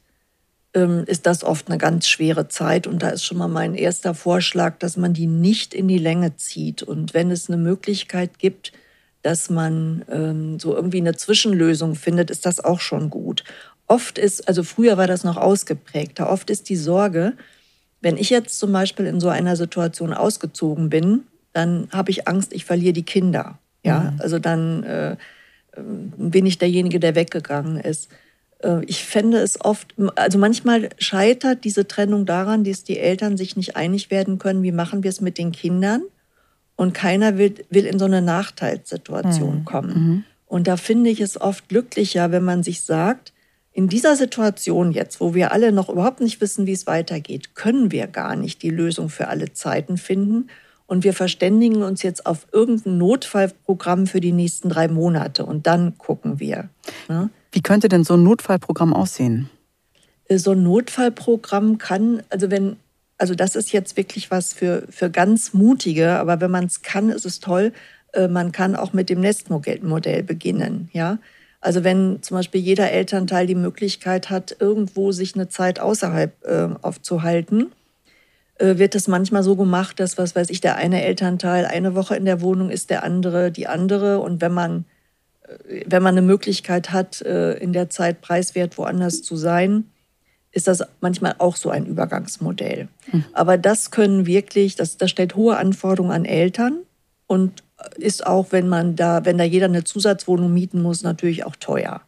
Speaker 3: ist das oft eine ganz schwere Zeit. Und da ist schon mal mein erster Vorschlag, dass man die nicht in die Länge zieht. Und wenn es eine Möglichkeit gibt, dass man ähm, so irgendwie eine Zwischenlösung findet, ist das auch schon gut. Oft ist, also früher war das noch ausgeprägter, oft ist die Sorge, wenn ich jetzt zum Beispiel in so einer Situation ausgezogen bin, dann habe ich Angst, ich verliere die Kinder. Ja, mhm. also dann äh, ähm, bin ich derjenige, der weggegangen ist. Äh, ich fände es oft, also manchmal scheitert diese Trennung daran, dass die Eltern sich nicht einig werden können, wie machen wir es mit den Kindern. Und keiner will, will in so eine Nachteilssituation mhm. kommen. Mhm. Und da finde ich es oft glücklicher, wenn man sich sagt, in dieser Situation jetzt, wo wir alle noch überhaupt nicht wissen, wie es weitergeht, können wir gar nicht die Lösung für alle Zeiten finden. Und wir verständigen uns jetzt auf irgendein Notfallprogramm für die nächsten drei Monate. Und dann gucken wir.
Speaker 1: Ne? Wie könnte denn so ein Notfallprogramm aussehen?
Speaker 3: So ein Notfallprogramm kann, also wenn, also das ist jetzt wirklich was für, für ganz Mutige, aber wenn man es kann, ist es toll. Äh, man kann auch mit dem Nestmodell beginnen, ja. Also wenn zum Beispiel jeder Elternteil die Möglichkeit hat, irgendwo sich eine Zeit außerhalb äh, aufzuhalten, äh, wird es manchmal so gemacht, dass, was weiß ich, der eine Elternteil eine Woche in der Wohnung ist, der andere die andere. Und wenn man wenn man eine Möglichkeit hat, äh, in der Zeit preiswert woanders zu sein, ist das manchmal auch so ein Übergangsmodell. Mhm. Aber das können wirklich, das, das stellt hohe Anforderungen an Eltern und ist auch, wenn man da, wenn da jeder eine Zusatzwohnung mieten muss, natürlich auch teuer.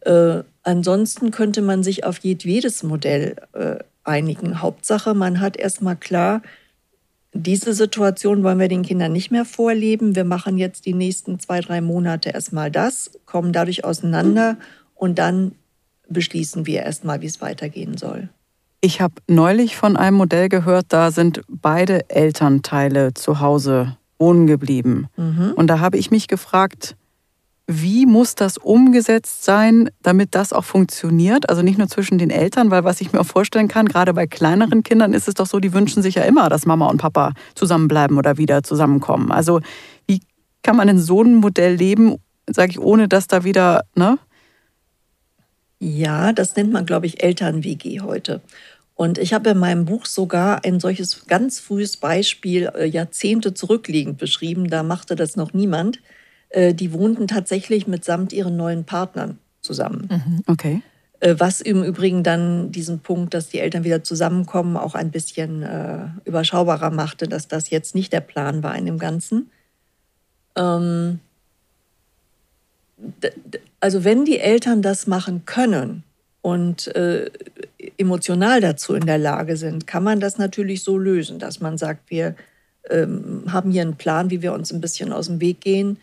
Speaker 3: Äh, ansonsten könnte man sich auf jedes Modell äh, einigen. Hauptsache, man hat erstmal klar, diese Situation wollen wir den Kindern nicht mehr vorleben. Wir machen jetzt die nächsten zwei, drei Monate erstmal das, kommen dadurch auseinander und dann beschließen wir erstmal, wie es weitergehen soll.
Speaker 1: Ich habe neulich von einem Modell gehört, da sind beide Elternteile zu Hause wohnen geblieben. Mhm. Und da habe ich mich gefragt, wie muss das umgesetzt sein, damit das auch funktioniert? Also nicht nur zwischen den Eltern, weil was ich mir auch vorstellen kann, gerade bei kleineren Kindern ist es doch so, die wünschen sich ja immer, dass Mama und Papa zusammenbleiben oder wieder zusammenkommen. Also wie kann man in so einem Modell leben, sage ich, ohne dass da wieder, ne?
Speaker 3: Ja, das nennt man, glaube ich, Eltern-WG heute. Und ich habe in meinem Buch sogar ein solches ganz frühes Beispiel äh, Jahrzehnte zurückliegend beschrieben. Da machte das noch niemand. Äh, die wohnten tatsächlich mitsamt ihren neuen Partnern zusammen.
Speaker 1: Mhm, okay.
Speaker 3: Äh, was im Übrigen dann diesen Punkt, dass die Eltern wieder zusammenkommen, auch ein bisschen äh, überschaubarer machte, dass das jetzt nicht der Plan war in dem Ganzen. Ähm, also wenn die Eltern das machen können und äh, emotional dazu in der Lage sind, kann man das natürlich so lösen, dass man sagt, wir ähm, haben hier einen Plan, wie wir uns ein bisschen aus dem Weg gehen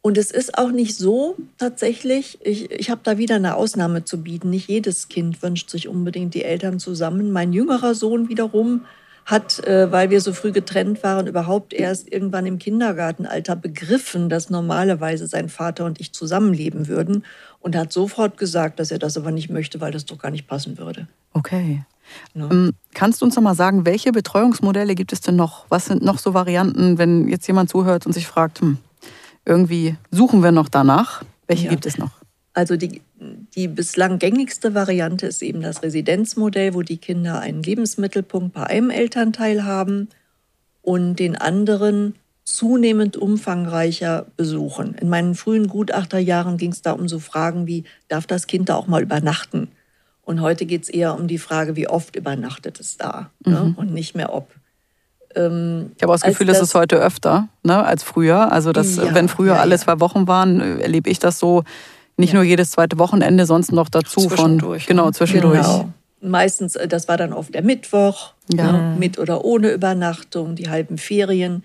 Speaker 3: und es ist auch nicht so tatsächlich, ich, ich habe da wieder eine Ausnahme zu bieten. Nicht jedes Kind wünscht sich unbedingt die Eltern zusammen. Mein jüngerer Sohn wiederum hat, äh, weil wir so früh getrennt waren, überhaupt erst irgendwann im Kindergartenalter begriffen, dass normalerweise sein Vater und ich zusammenleben würden und hat sofort gesagt, dass er das aber nicht möchte, weil das doch gar nicht passen würde.
Speaker 1: Okay. Ja. Ähm, kannst du uns noch mal sagen, welche Betreuungsmodelle gibt es denn noch? Was sind noch so Varianten, wenn jetzt jemand zuhört und sich fragt, hm, irgendwie suchen wir noch danach. Welche ja. gibt es noch?
Speaker 3: Also die, die bislang gängigste Variante ist eben das Residenzmodell, wo die Kinder einen Lebensmittelpunkt bei einem Elternteil haben und den anderen zunehmend umfangreicher besuchen. In meinen frühen Gutachterjahren ging es da um so Fragen wie, darf das Kind da auch mal übernachten? Und heute geht es eher um die Frage, wie oft übernachtet es da ne? mhm. ne? und nicht mehr ob.
Speaker 1: Ähm, ich habe auch das Gefühl, das ist heute öfter ne, als früher. Also, dass, ja, wenn früher ja, alle ja. zwei Wochen waren, erlebe ich das so, nicht nur jedes zweite Wochenende, sonst noch dazu von. Genau, ne? zwischendurch. Genau.
Speaker 3: Meistens, äh, das war dann oft der Mittwoch, ne, mit oder ohne Übernachtung, die halben Ferien.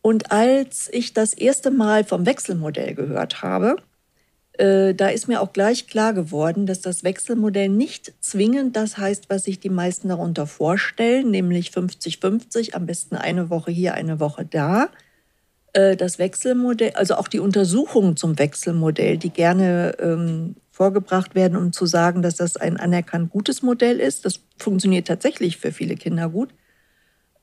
Speaker 3: Und als ich das erste Mal vom Wechselmodell gehört habe, da ist mir auch gleich klar geworden, dass das Wechselmodell nicht zwingend das heißt, was sich die meisten darunter vorstellen, nämlich 50-50, am besten eine Woche hier, eine Woche da. Äh, das Wechselmodell, also auch die Untersuchungen zum Wechselmodell, die gerne ähm, vorgebracht werden, um zu sagen, dass das ein anerkannt gutes Modell ist, das funktioniert tatsächlich für viele Kinder gut.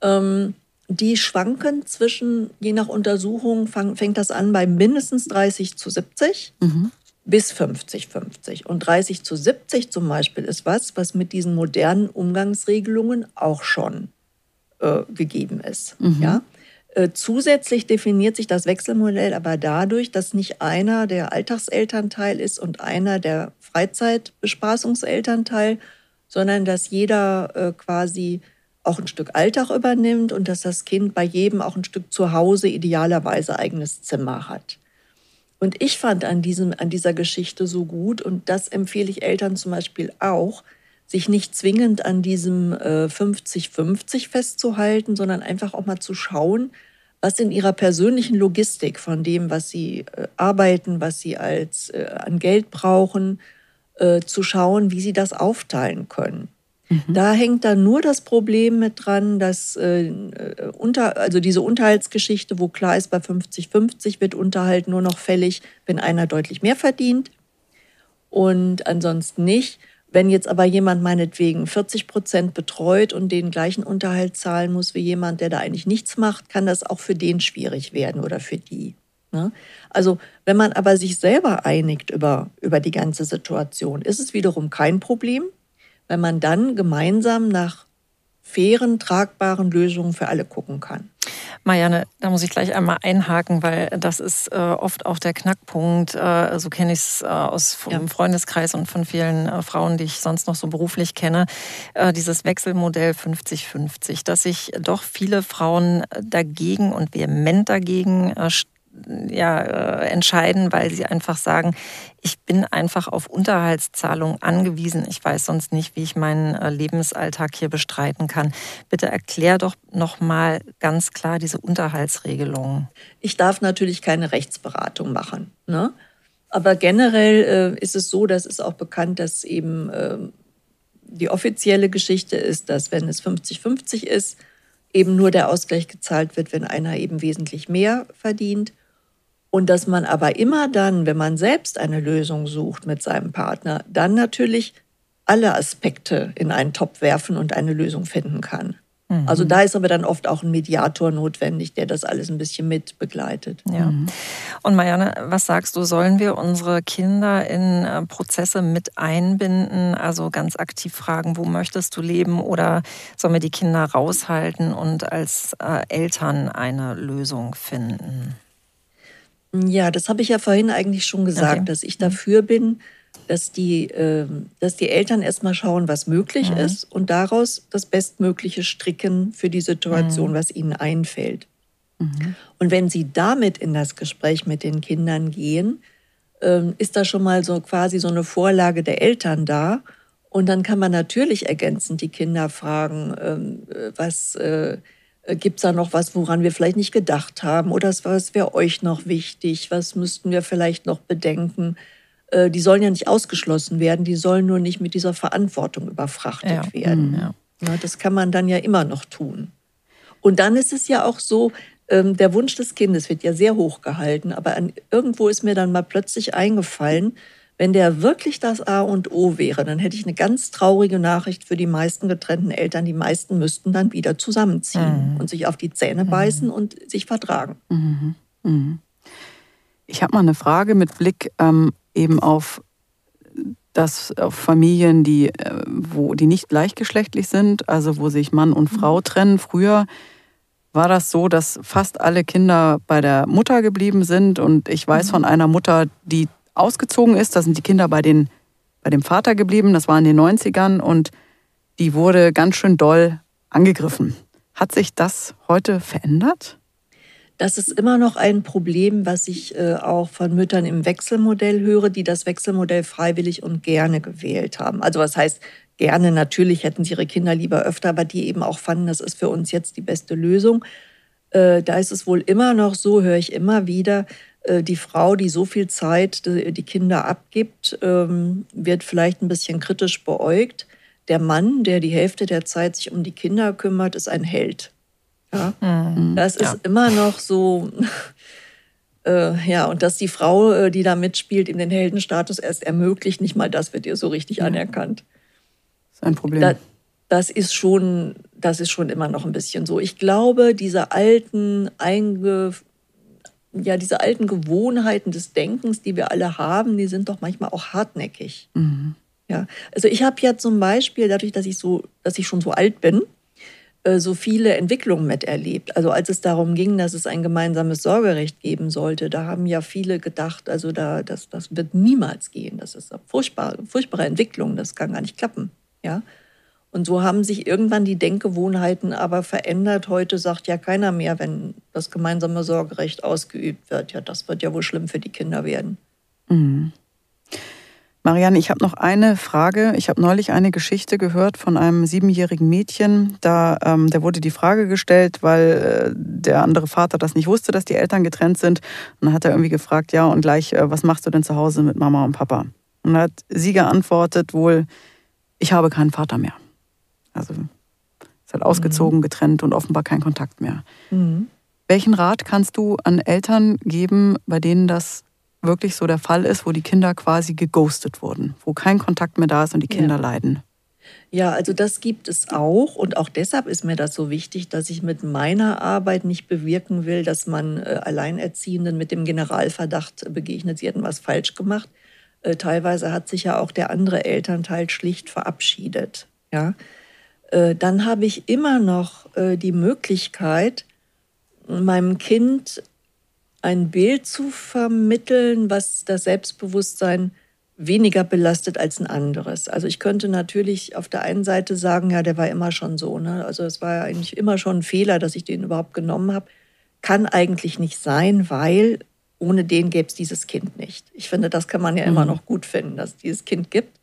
Speaker 3: Ähm, die schwanken zwischen, je nach Untersuchung, fang, fängt das an bei mindestens 30 zu 70. Mhm bis 50-50. Und 30 zu 70 zum Beispiel ist was, was mit diesen modernen Umgangsregelungen auch schon äh, gegeben ist. Mhm. Ja? Äh, zusätzlich definiert sich das Wechselmodell aber dadurch, dass nicht einer der Alltagselternteil ist und einer der Freizeitbespaßungselternteil, sondern dass jeder äh, quasi auch ein Stück Alltag übernimmt und dass das Kind bei jedem auch ein Stück zu Hause idealerweise eigenes Zimmer hat. Und ich fand an, diesem, an dieser Geschichte so gut, und das empfehle ich Eltern zum Beispiel auch, sich nicht zwingend an diesem 50-50 äh, festzuhalten, sondern einfach auch mal zu schauen, was in ihrer persönlichen Logistik von dem, was sie äh, arbeiten, was sie als äh, an Geld brauchen, zu schauen, wie sie das aufteilen können. Mhm. Da hängt dann nur das Problem mit dran, dass äh, unter, also diese Unterhaltsgeschichte, wo klar ist, bei 50-50 wird Unterhalt nur noch fällig, wenn einer deutlich mehr verdient und ansonsten nicht. Wenn jetzt aber jemand meinetwegen 40 Prozent betreut und den gleichen Unterhalt zahlen muss wie jemand, der da eigentlich nichts macht, kann das auch für den schwierig werden oder für die. Ne? Also wenn man aber sich selber einigt über, über die ganze Situation, ist es wiederum kein Problem wenn man dann gemeinsam nach fairen, tragbaren Lösungen für alle gucken kann.
Speaker 2: Marianne, da muss ich gleich einmal einhaken, weil das ist äh, oft auch der Knackpunkt. Äh, so kenne ich es äh, aus vom ja. Freundeskreis und von vielen äh, Frauen, die ich sonst noch so beruflich kenne. Äh, dieses Wechselmodell 50-50, dass sich doch viele Frauen dagegen und vehement dagegen äh, ja, äh, entscheiden, weil sie einfach sagen, ich bin einfach auf Unterhaltszahlungen angewiesen. Ich weiß sonst nicht, wie ich meinen äh, Lebensalltag hier bestreiten kann. Bitte erklär doch noch mal ganz klar diese Unterhaltsregelungen.
Speaker 3: Ich darf natürlich keine Rechtsberatung machen. Ne? Aber generell äh, ist es so, dass es auch bekannt, dass eben äh, die offizielle Geschichte ist, dass wenn es 50-50 ist, eben nur der Ausgleich gezahlt wird, wenn einer eben wesentlich mehr verdient Und dass man aber immer dann, wenn man selbst eine Lösung sucht mit seinem Partner, dann natürlich alle Aspekte in einen Topf werfen und eine Lösung finden kann. Mhm. Also da ist aber dann oft auch ein Mediator notwendig, der das alles ein bisschen mit begleitet.
Speaker 2: Ja. Mhm. Und Marianne, was sagst du, sollen wir unsere Kinder in äh, Prozesse mit einbinden, also ganz aktiv fragen, wo möchtest du leben oder sollen wir die Kinder raushalten und als äh, Eltern eine Lösung finden?
Speaker 3: Ja, das habe ich ja vorhin eigentlich schon gesagt, okay. dass ich dafür bin, dass die, äh, dass die Eltern erstmal schauen, was möglich mhm. ist und daraus das Bestmögliche stricken für die Situation, mhm. was ihnen einfällt. Mhm. Und wenn sie damit in das Gespräch mit den Kindern gehen, äh, ist da schon mal so quasi so eine Vorlage der Eltern da. Und dann kann man natürlich ergänzend die Kinder fragen, ähm, äh, was äh, gibt es da noch was, woran wir vielleicht nicht gedacht haben? Oder was wäre euch noch wichtig? Was müssten wir vielleicht noch bedenken? Äh, die sollen ja nicht ausgeschlossen werden, die sollen nur nicht mit dieser Verantwortung überfrachtet ja. werden. Mhm. Ja. Ja, das kann man dann ja immer noch tun. Und dann ist es ja auch so, ähm, der Wunsch des Kindes wird ja sehr hoch gehalten, aber irgendwo ist mir dann mal plötzlich eingefallen, wenn der wirklich das A und O wäre, dann hätte ich eine ganz traurige Nachricht für die meisten getrennten Eltern. Die meisten müssten dann wieder zusammenziehen mhm. und sich auf die Zähne mhm. beißen und sich vertragen. Mhm.
Speaker 1: mhm. Ich habe mal eine Frage mit Blick ähm, eben auf das auf Familien, die, äh, wo, die nicht gleichgeschlechtlich sind, also wo sich Mann und Frau mhm. trennen. Früher war das so, dass fast alle Kinder bei der Mutter geblieben sind. Und ich weiß von einer Mutter, die ausgezogen ist, da sind die Kinder bei, den, bei dem Vater geblieben, das war in den 90ern und die wurde ganz schön doll angegriffen. Hat sich das heute verändert?
Speaker 3: Das ist immer noch ein Problem, was ich äh, auch von Müttern im Wechselmodell höre, die das Wechselmodell freiwillig und gerne gewählt haben. Also was heißt gerne, natürlich hätten sie ihre Kinder lieber öfter, aber die eben auch fanden, das ist für uns jetzt die beste Lösung. Äh, da ist es wohl immer noch so, höre ich immer wieder, äh, die Frau, die so viel Zeit die Kinder abgibt, ähm, wird vielleicht ein bisschen kritisch beäugt. Der Mann, der die Hälfte der Zeit sich um die Kinder kümmert, ist ein Held. Ja? Mhm. Das ist ja. immer noch so. Äh, ja, und dass die Frau, die da mitspielt, ihm den Heldenstatus erst ermöglicht, nicht mal das wird ihr so richtig ja. anerkannt.
Speaker 1: Das ist ein Problem.
Speaker 3: Da, das ist schon, das ist schon immer noch ein bisschen so. Ich glaube, diese alten, einge, ja, diese alten Gewohnheiten des Denkens, die wir alle haben, die sind doch manchmal auch hartnäckig. Mhm. Ja, also ich habe ja zum Beispiel, dadurch, dass ich so, dass ich schon so alt bin, äh, so viele Entwicklungen miterlebt. Also als es darum ging, dass es ein gemeinsames Sorgerecht geben sollte, da haben ja viele gedacht, also da, das, das wird niemals gehen. Das ist eine furchtbare, furchtbare Entwicklung, das kann gar nicht klappen. Ja? Und so haben sich irgendwann die Denkgewohnheiten aber verändert. Heute sagt ja keiner mehr, wenn das gemeinsame Sorgerecht ausgeübt wird, ja, das wird ja wohl schlimm für die Kinder werden. Mhm.
Speaker 1: Marianne, ich habe noch eine Frage. Ich habe neulich eine Geschichte gehört von einem siebenjährigen Mädchen. Da, ähm, der wurde die Frage gestellt, weil äh, der andere Vater das nicht wusste, dass die Eltern getrennt sind. Und dann hat er irgendwie gefragt, ja, und gleich, äh, was machst du denn zu Hause mit Mama und Papa? Und dann hat sie geantwortet wohl, ich habe keinen Vater mehr. Also ist halt ausgezogen, mhm. getrennt und offenbar kein Kontakt mehr. Mhm. Welchen Rat kannst du an Eltern geben, bei denen das wirklich so der Fall ist, wo die Kinder quasi geghostet wurden, wo kein Kontakt mehr da ist und die Kinder ja. leiden.
Speaker 3: Ja, also das gibt es auch und auch deshalb ist mir das so wichtig, dass ich mit meiner Arbeit nicht bewirken will, dass man äh, Alleinerziehenden mit dem Generalverdacht begegnet, sie hätten was falsch gemacht. Äh, teilweise hat sich ja auch der andere Elternteil schlicht verabschiedet. Ja, dann habe ich immer noch äh, die Möglichkeit, meinem Kind ein Bild zu vermitteln, was das Selbstbewusstsein weniger belastet als ein anderes. Also ich könnte natürlich auf der einen Seite sagen, ja, der war immer schon so. Ne? Also es war ja eigentlich immer schon ein Fehler, dass ich den überhaupt genommen habe. Kann eigentlich nicht sein, weil ohne den gäbe es dieses Kind nicht. Ich finde, das kann man ja mhm. immer noch gut finden, dass es dieses Kind gibt.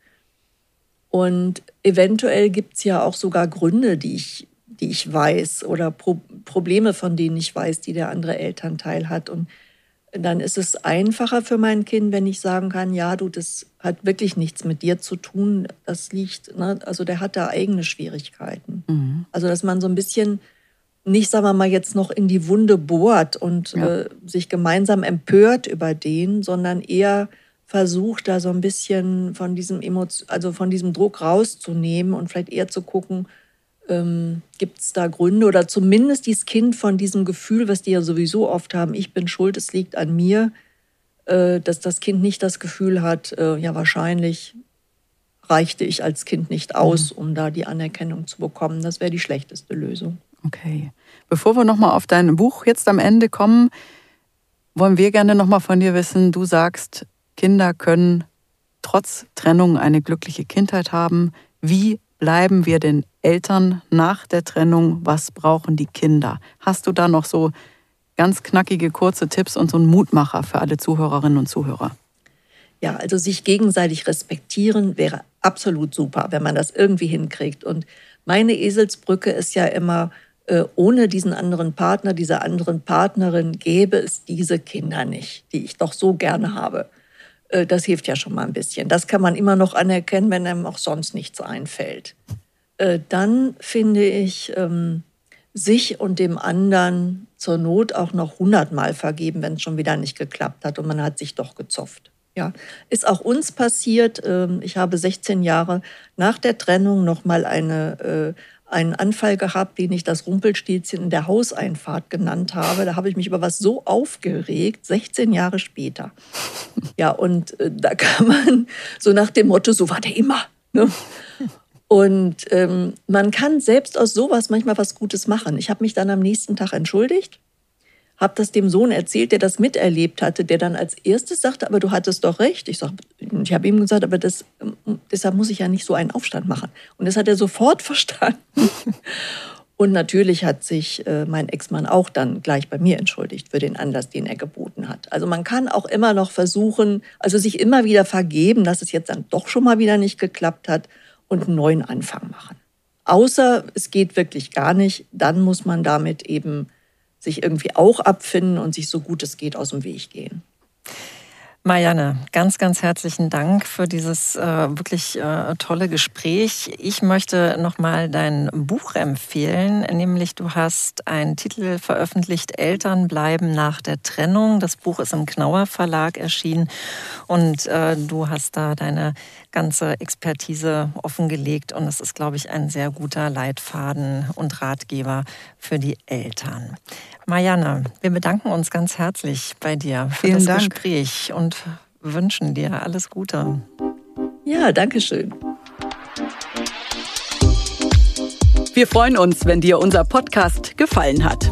Speaker 3: Und eventuell gibt es ja auch sogar Gründe, die ich die ich weiß oder Pro Probleme, von denen ich weiß, die der andere Elternteil hat. Und dann ist es einfacher für mein Kind, wenn ich sagen kann, ja, du, das hat wirklich nichts mit dir zu tun. Das liegt, ne, also der hat da eigene Schwierigkeiten. Mhm. Also dass man so ein bisschen nicht, sagen wir mal, jetzt noch in die Wunde bohrt und ja. äh, sich gemeinsam empört über den, sondern eher versucht, da so ein bisschen von diesem Emotion, also von diesem Druck rauszunehmen und vielleicht eher zu gucken, ähm, gibt es da Gründe oder zumindest dieses Kind von diesem Gefühl, was die ja sowieso oft haben, ich bin schuld, es liegt an mir, äh, dass das Kind nicht das Gefühl hat, äh, ja wahrscheinlich reichte ich als Kind nicht aus, mhm. um da die Anerkennung zu bekommen. Das wäre die schlechteste Lösung.
Speaker 1: Okay. Bevor wir nochmal auf dein Buch jetzt am Ende kommen, wollen wir gerne nochmal von dir wissen, du sagst, Kinder können trotz Trennung eine glückliche Kindheit haben. Wie bleiben wir den Eltern nach der Trennung? Was brauchen die Kinder? Hast du da noch so ganz knackige, kurze Tipps und so einen Mutmacher für alle Zuhörerinnen und Zuhörer?
Speaker 3: Ja, also sich gegenseitig respektieren wäre absolut super, wenn man das irgendwie hinkriegt. Und meine Eselsbrücke ist ja immer, äh, ohne diesen anderen Partner, dieser anderen Partnerin gäbe es diese Kinder nicht, die ich doch so gerne habe. Äh, das hilft ja schon mal ein bisschen. Das kann man immer noch anerkennen, wenn einem auch sonst nichts einfällt. Äh, dann finde ich, ähm, sich und dem anderen zur Not auch noch hundertmal vergeben, wenn es schon wieder nicht geklappt hat und man hat sich doch gezofft. Ja, ist auch uns passiert. Ähm, ich habe 16 Jahre nach der Trennung noch mal eine einen Anfall gehabt, den ich das Rumpelstilzchen in der Hauseinfahrt genannt habe. Da habe ich mich über was so aufgeregt, 16 Jahre später. Ja, und äh, da kann man so nach dem Motto, so war der immer. Ne? Und ähm, man kann selbst aus sowas manchmal was Gutes machen. Ich habe mich dann am nächsten Tag entschuldigt habe das dem Sohn erzählt, der das miterlebt hatte, der dann als erstes sagte, aber du hattest doch recht. Ich, ich habe ihm gesagt, aber das, deshalb muss ich ja nicht so einen Aufstand machen. Und das hat er sofort verstanden. Und natürlich hat sich äh, mein Ex-Mann auch dann gleich bei mir entschuldigt für den Anlass, den er geboten hat. Also man kann auch immer noch versuchen, also sich immer wieder vergeben, dass es jetzt dann doch schon mal wieder nicht geklappt hat und einen neuen Anfang machen. Außer es geht wirklich gar nicht, dann muss man damit eben sich irgendwie auch abfinden und sich so gut es geht aus dem Weg gehen.
Speaker 2: Marianne, ganz, ganz herzlichen Dank für dieses äh, wirklich äh, tolle Gespräch. Ich möchte nochmal dein Buch empfehlen, nämlich du hast einen Titel veröffentlicht, Eltern bleiben nach der Trennung. Das Buch ist im Knauer Verlag erschienen und äh, du hast da deine ganze Expertise offengelegt und es ist, glaube ich, ein sehr guter Leitfaden und Ratgeber für die Eltern. Marianne, wir bedanken uns ganz herzlich bei dir für Vielen das Dank. Gespräch und wünschen dir alles Gute.
Speaker 3: Ja, danke schön.
Speaker 1: Wir freuen uns, wenn dir unser Podcast gefallen hat.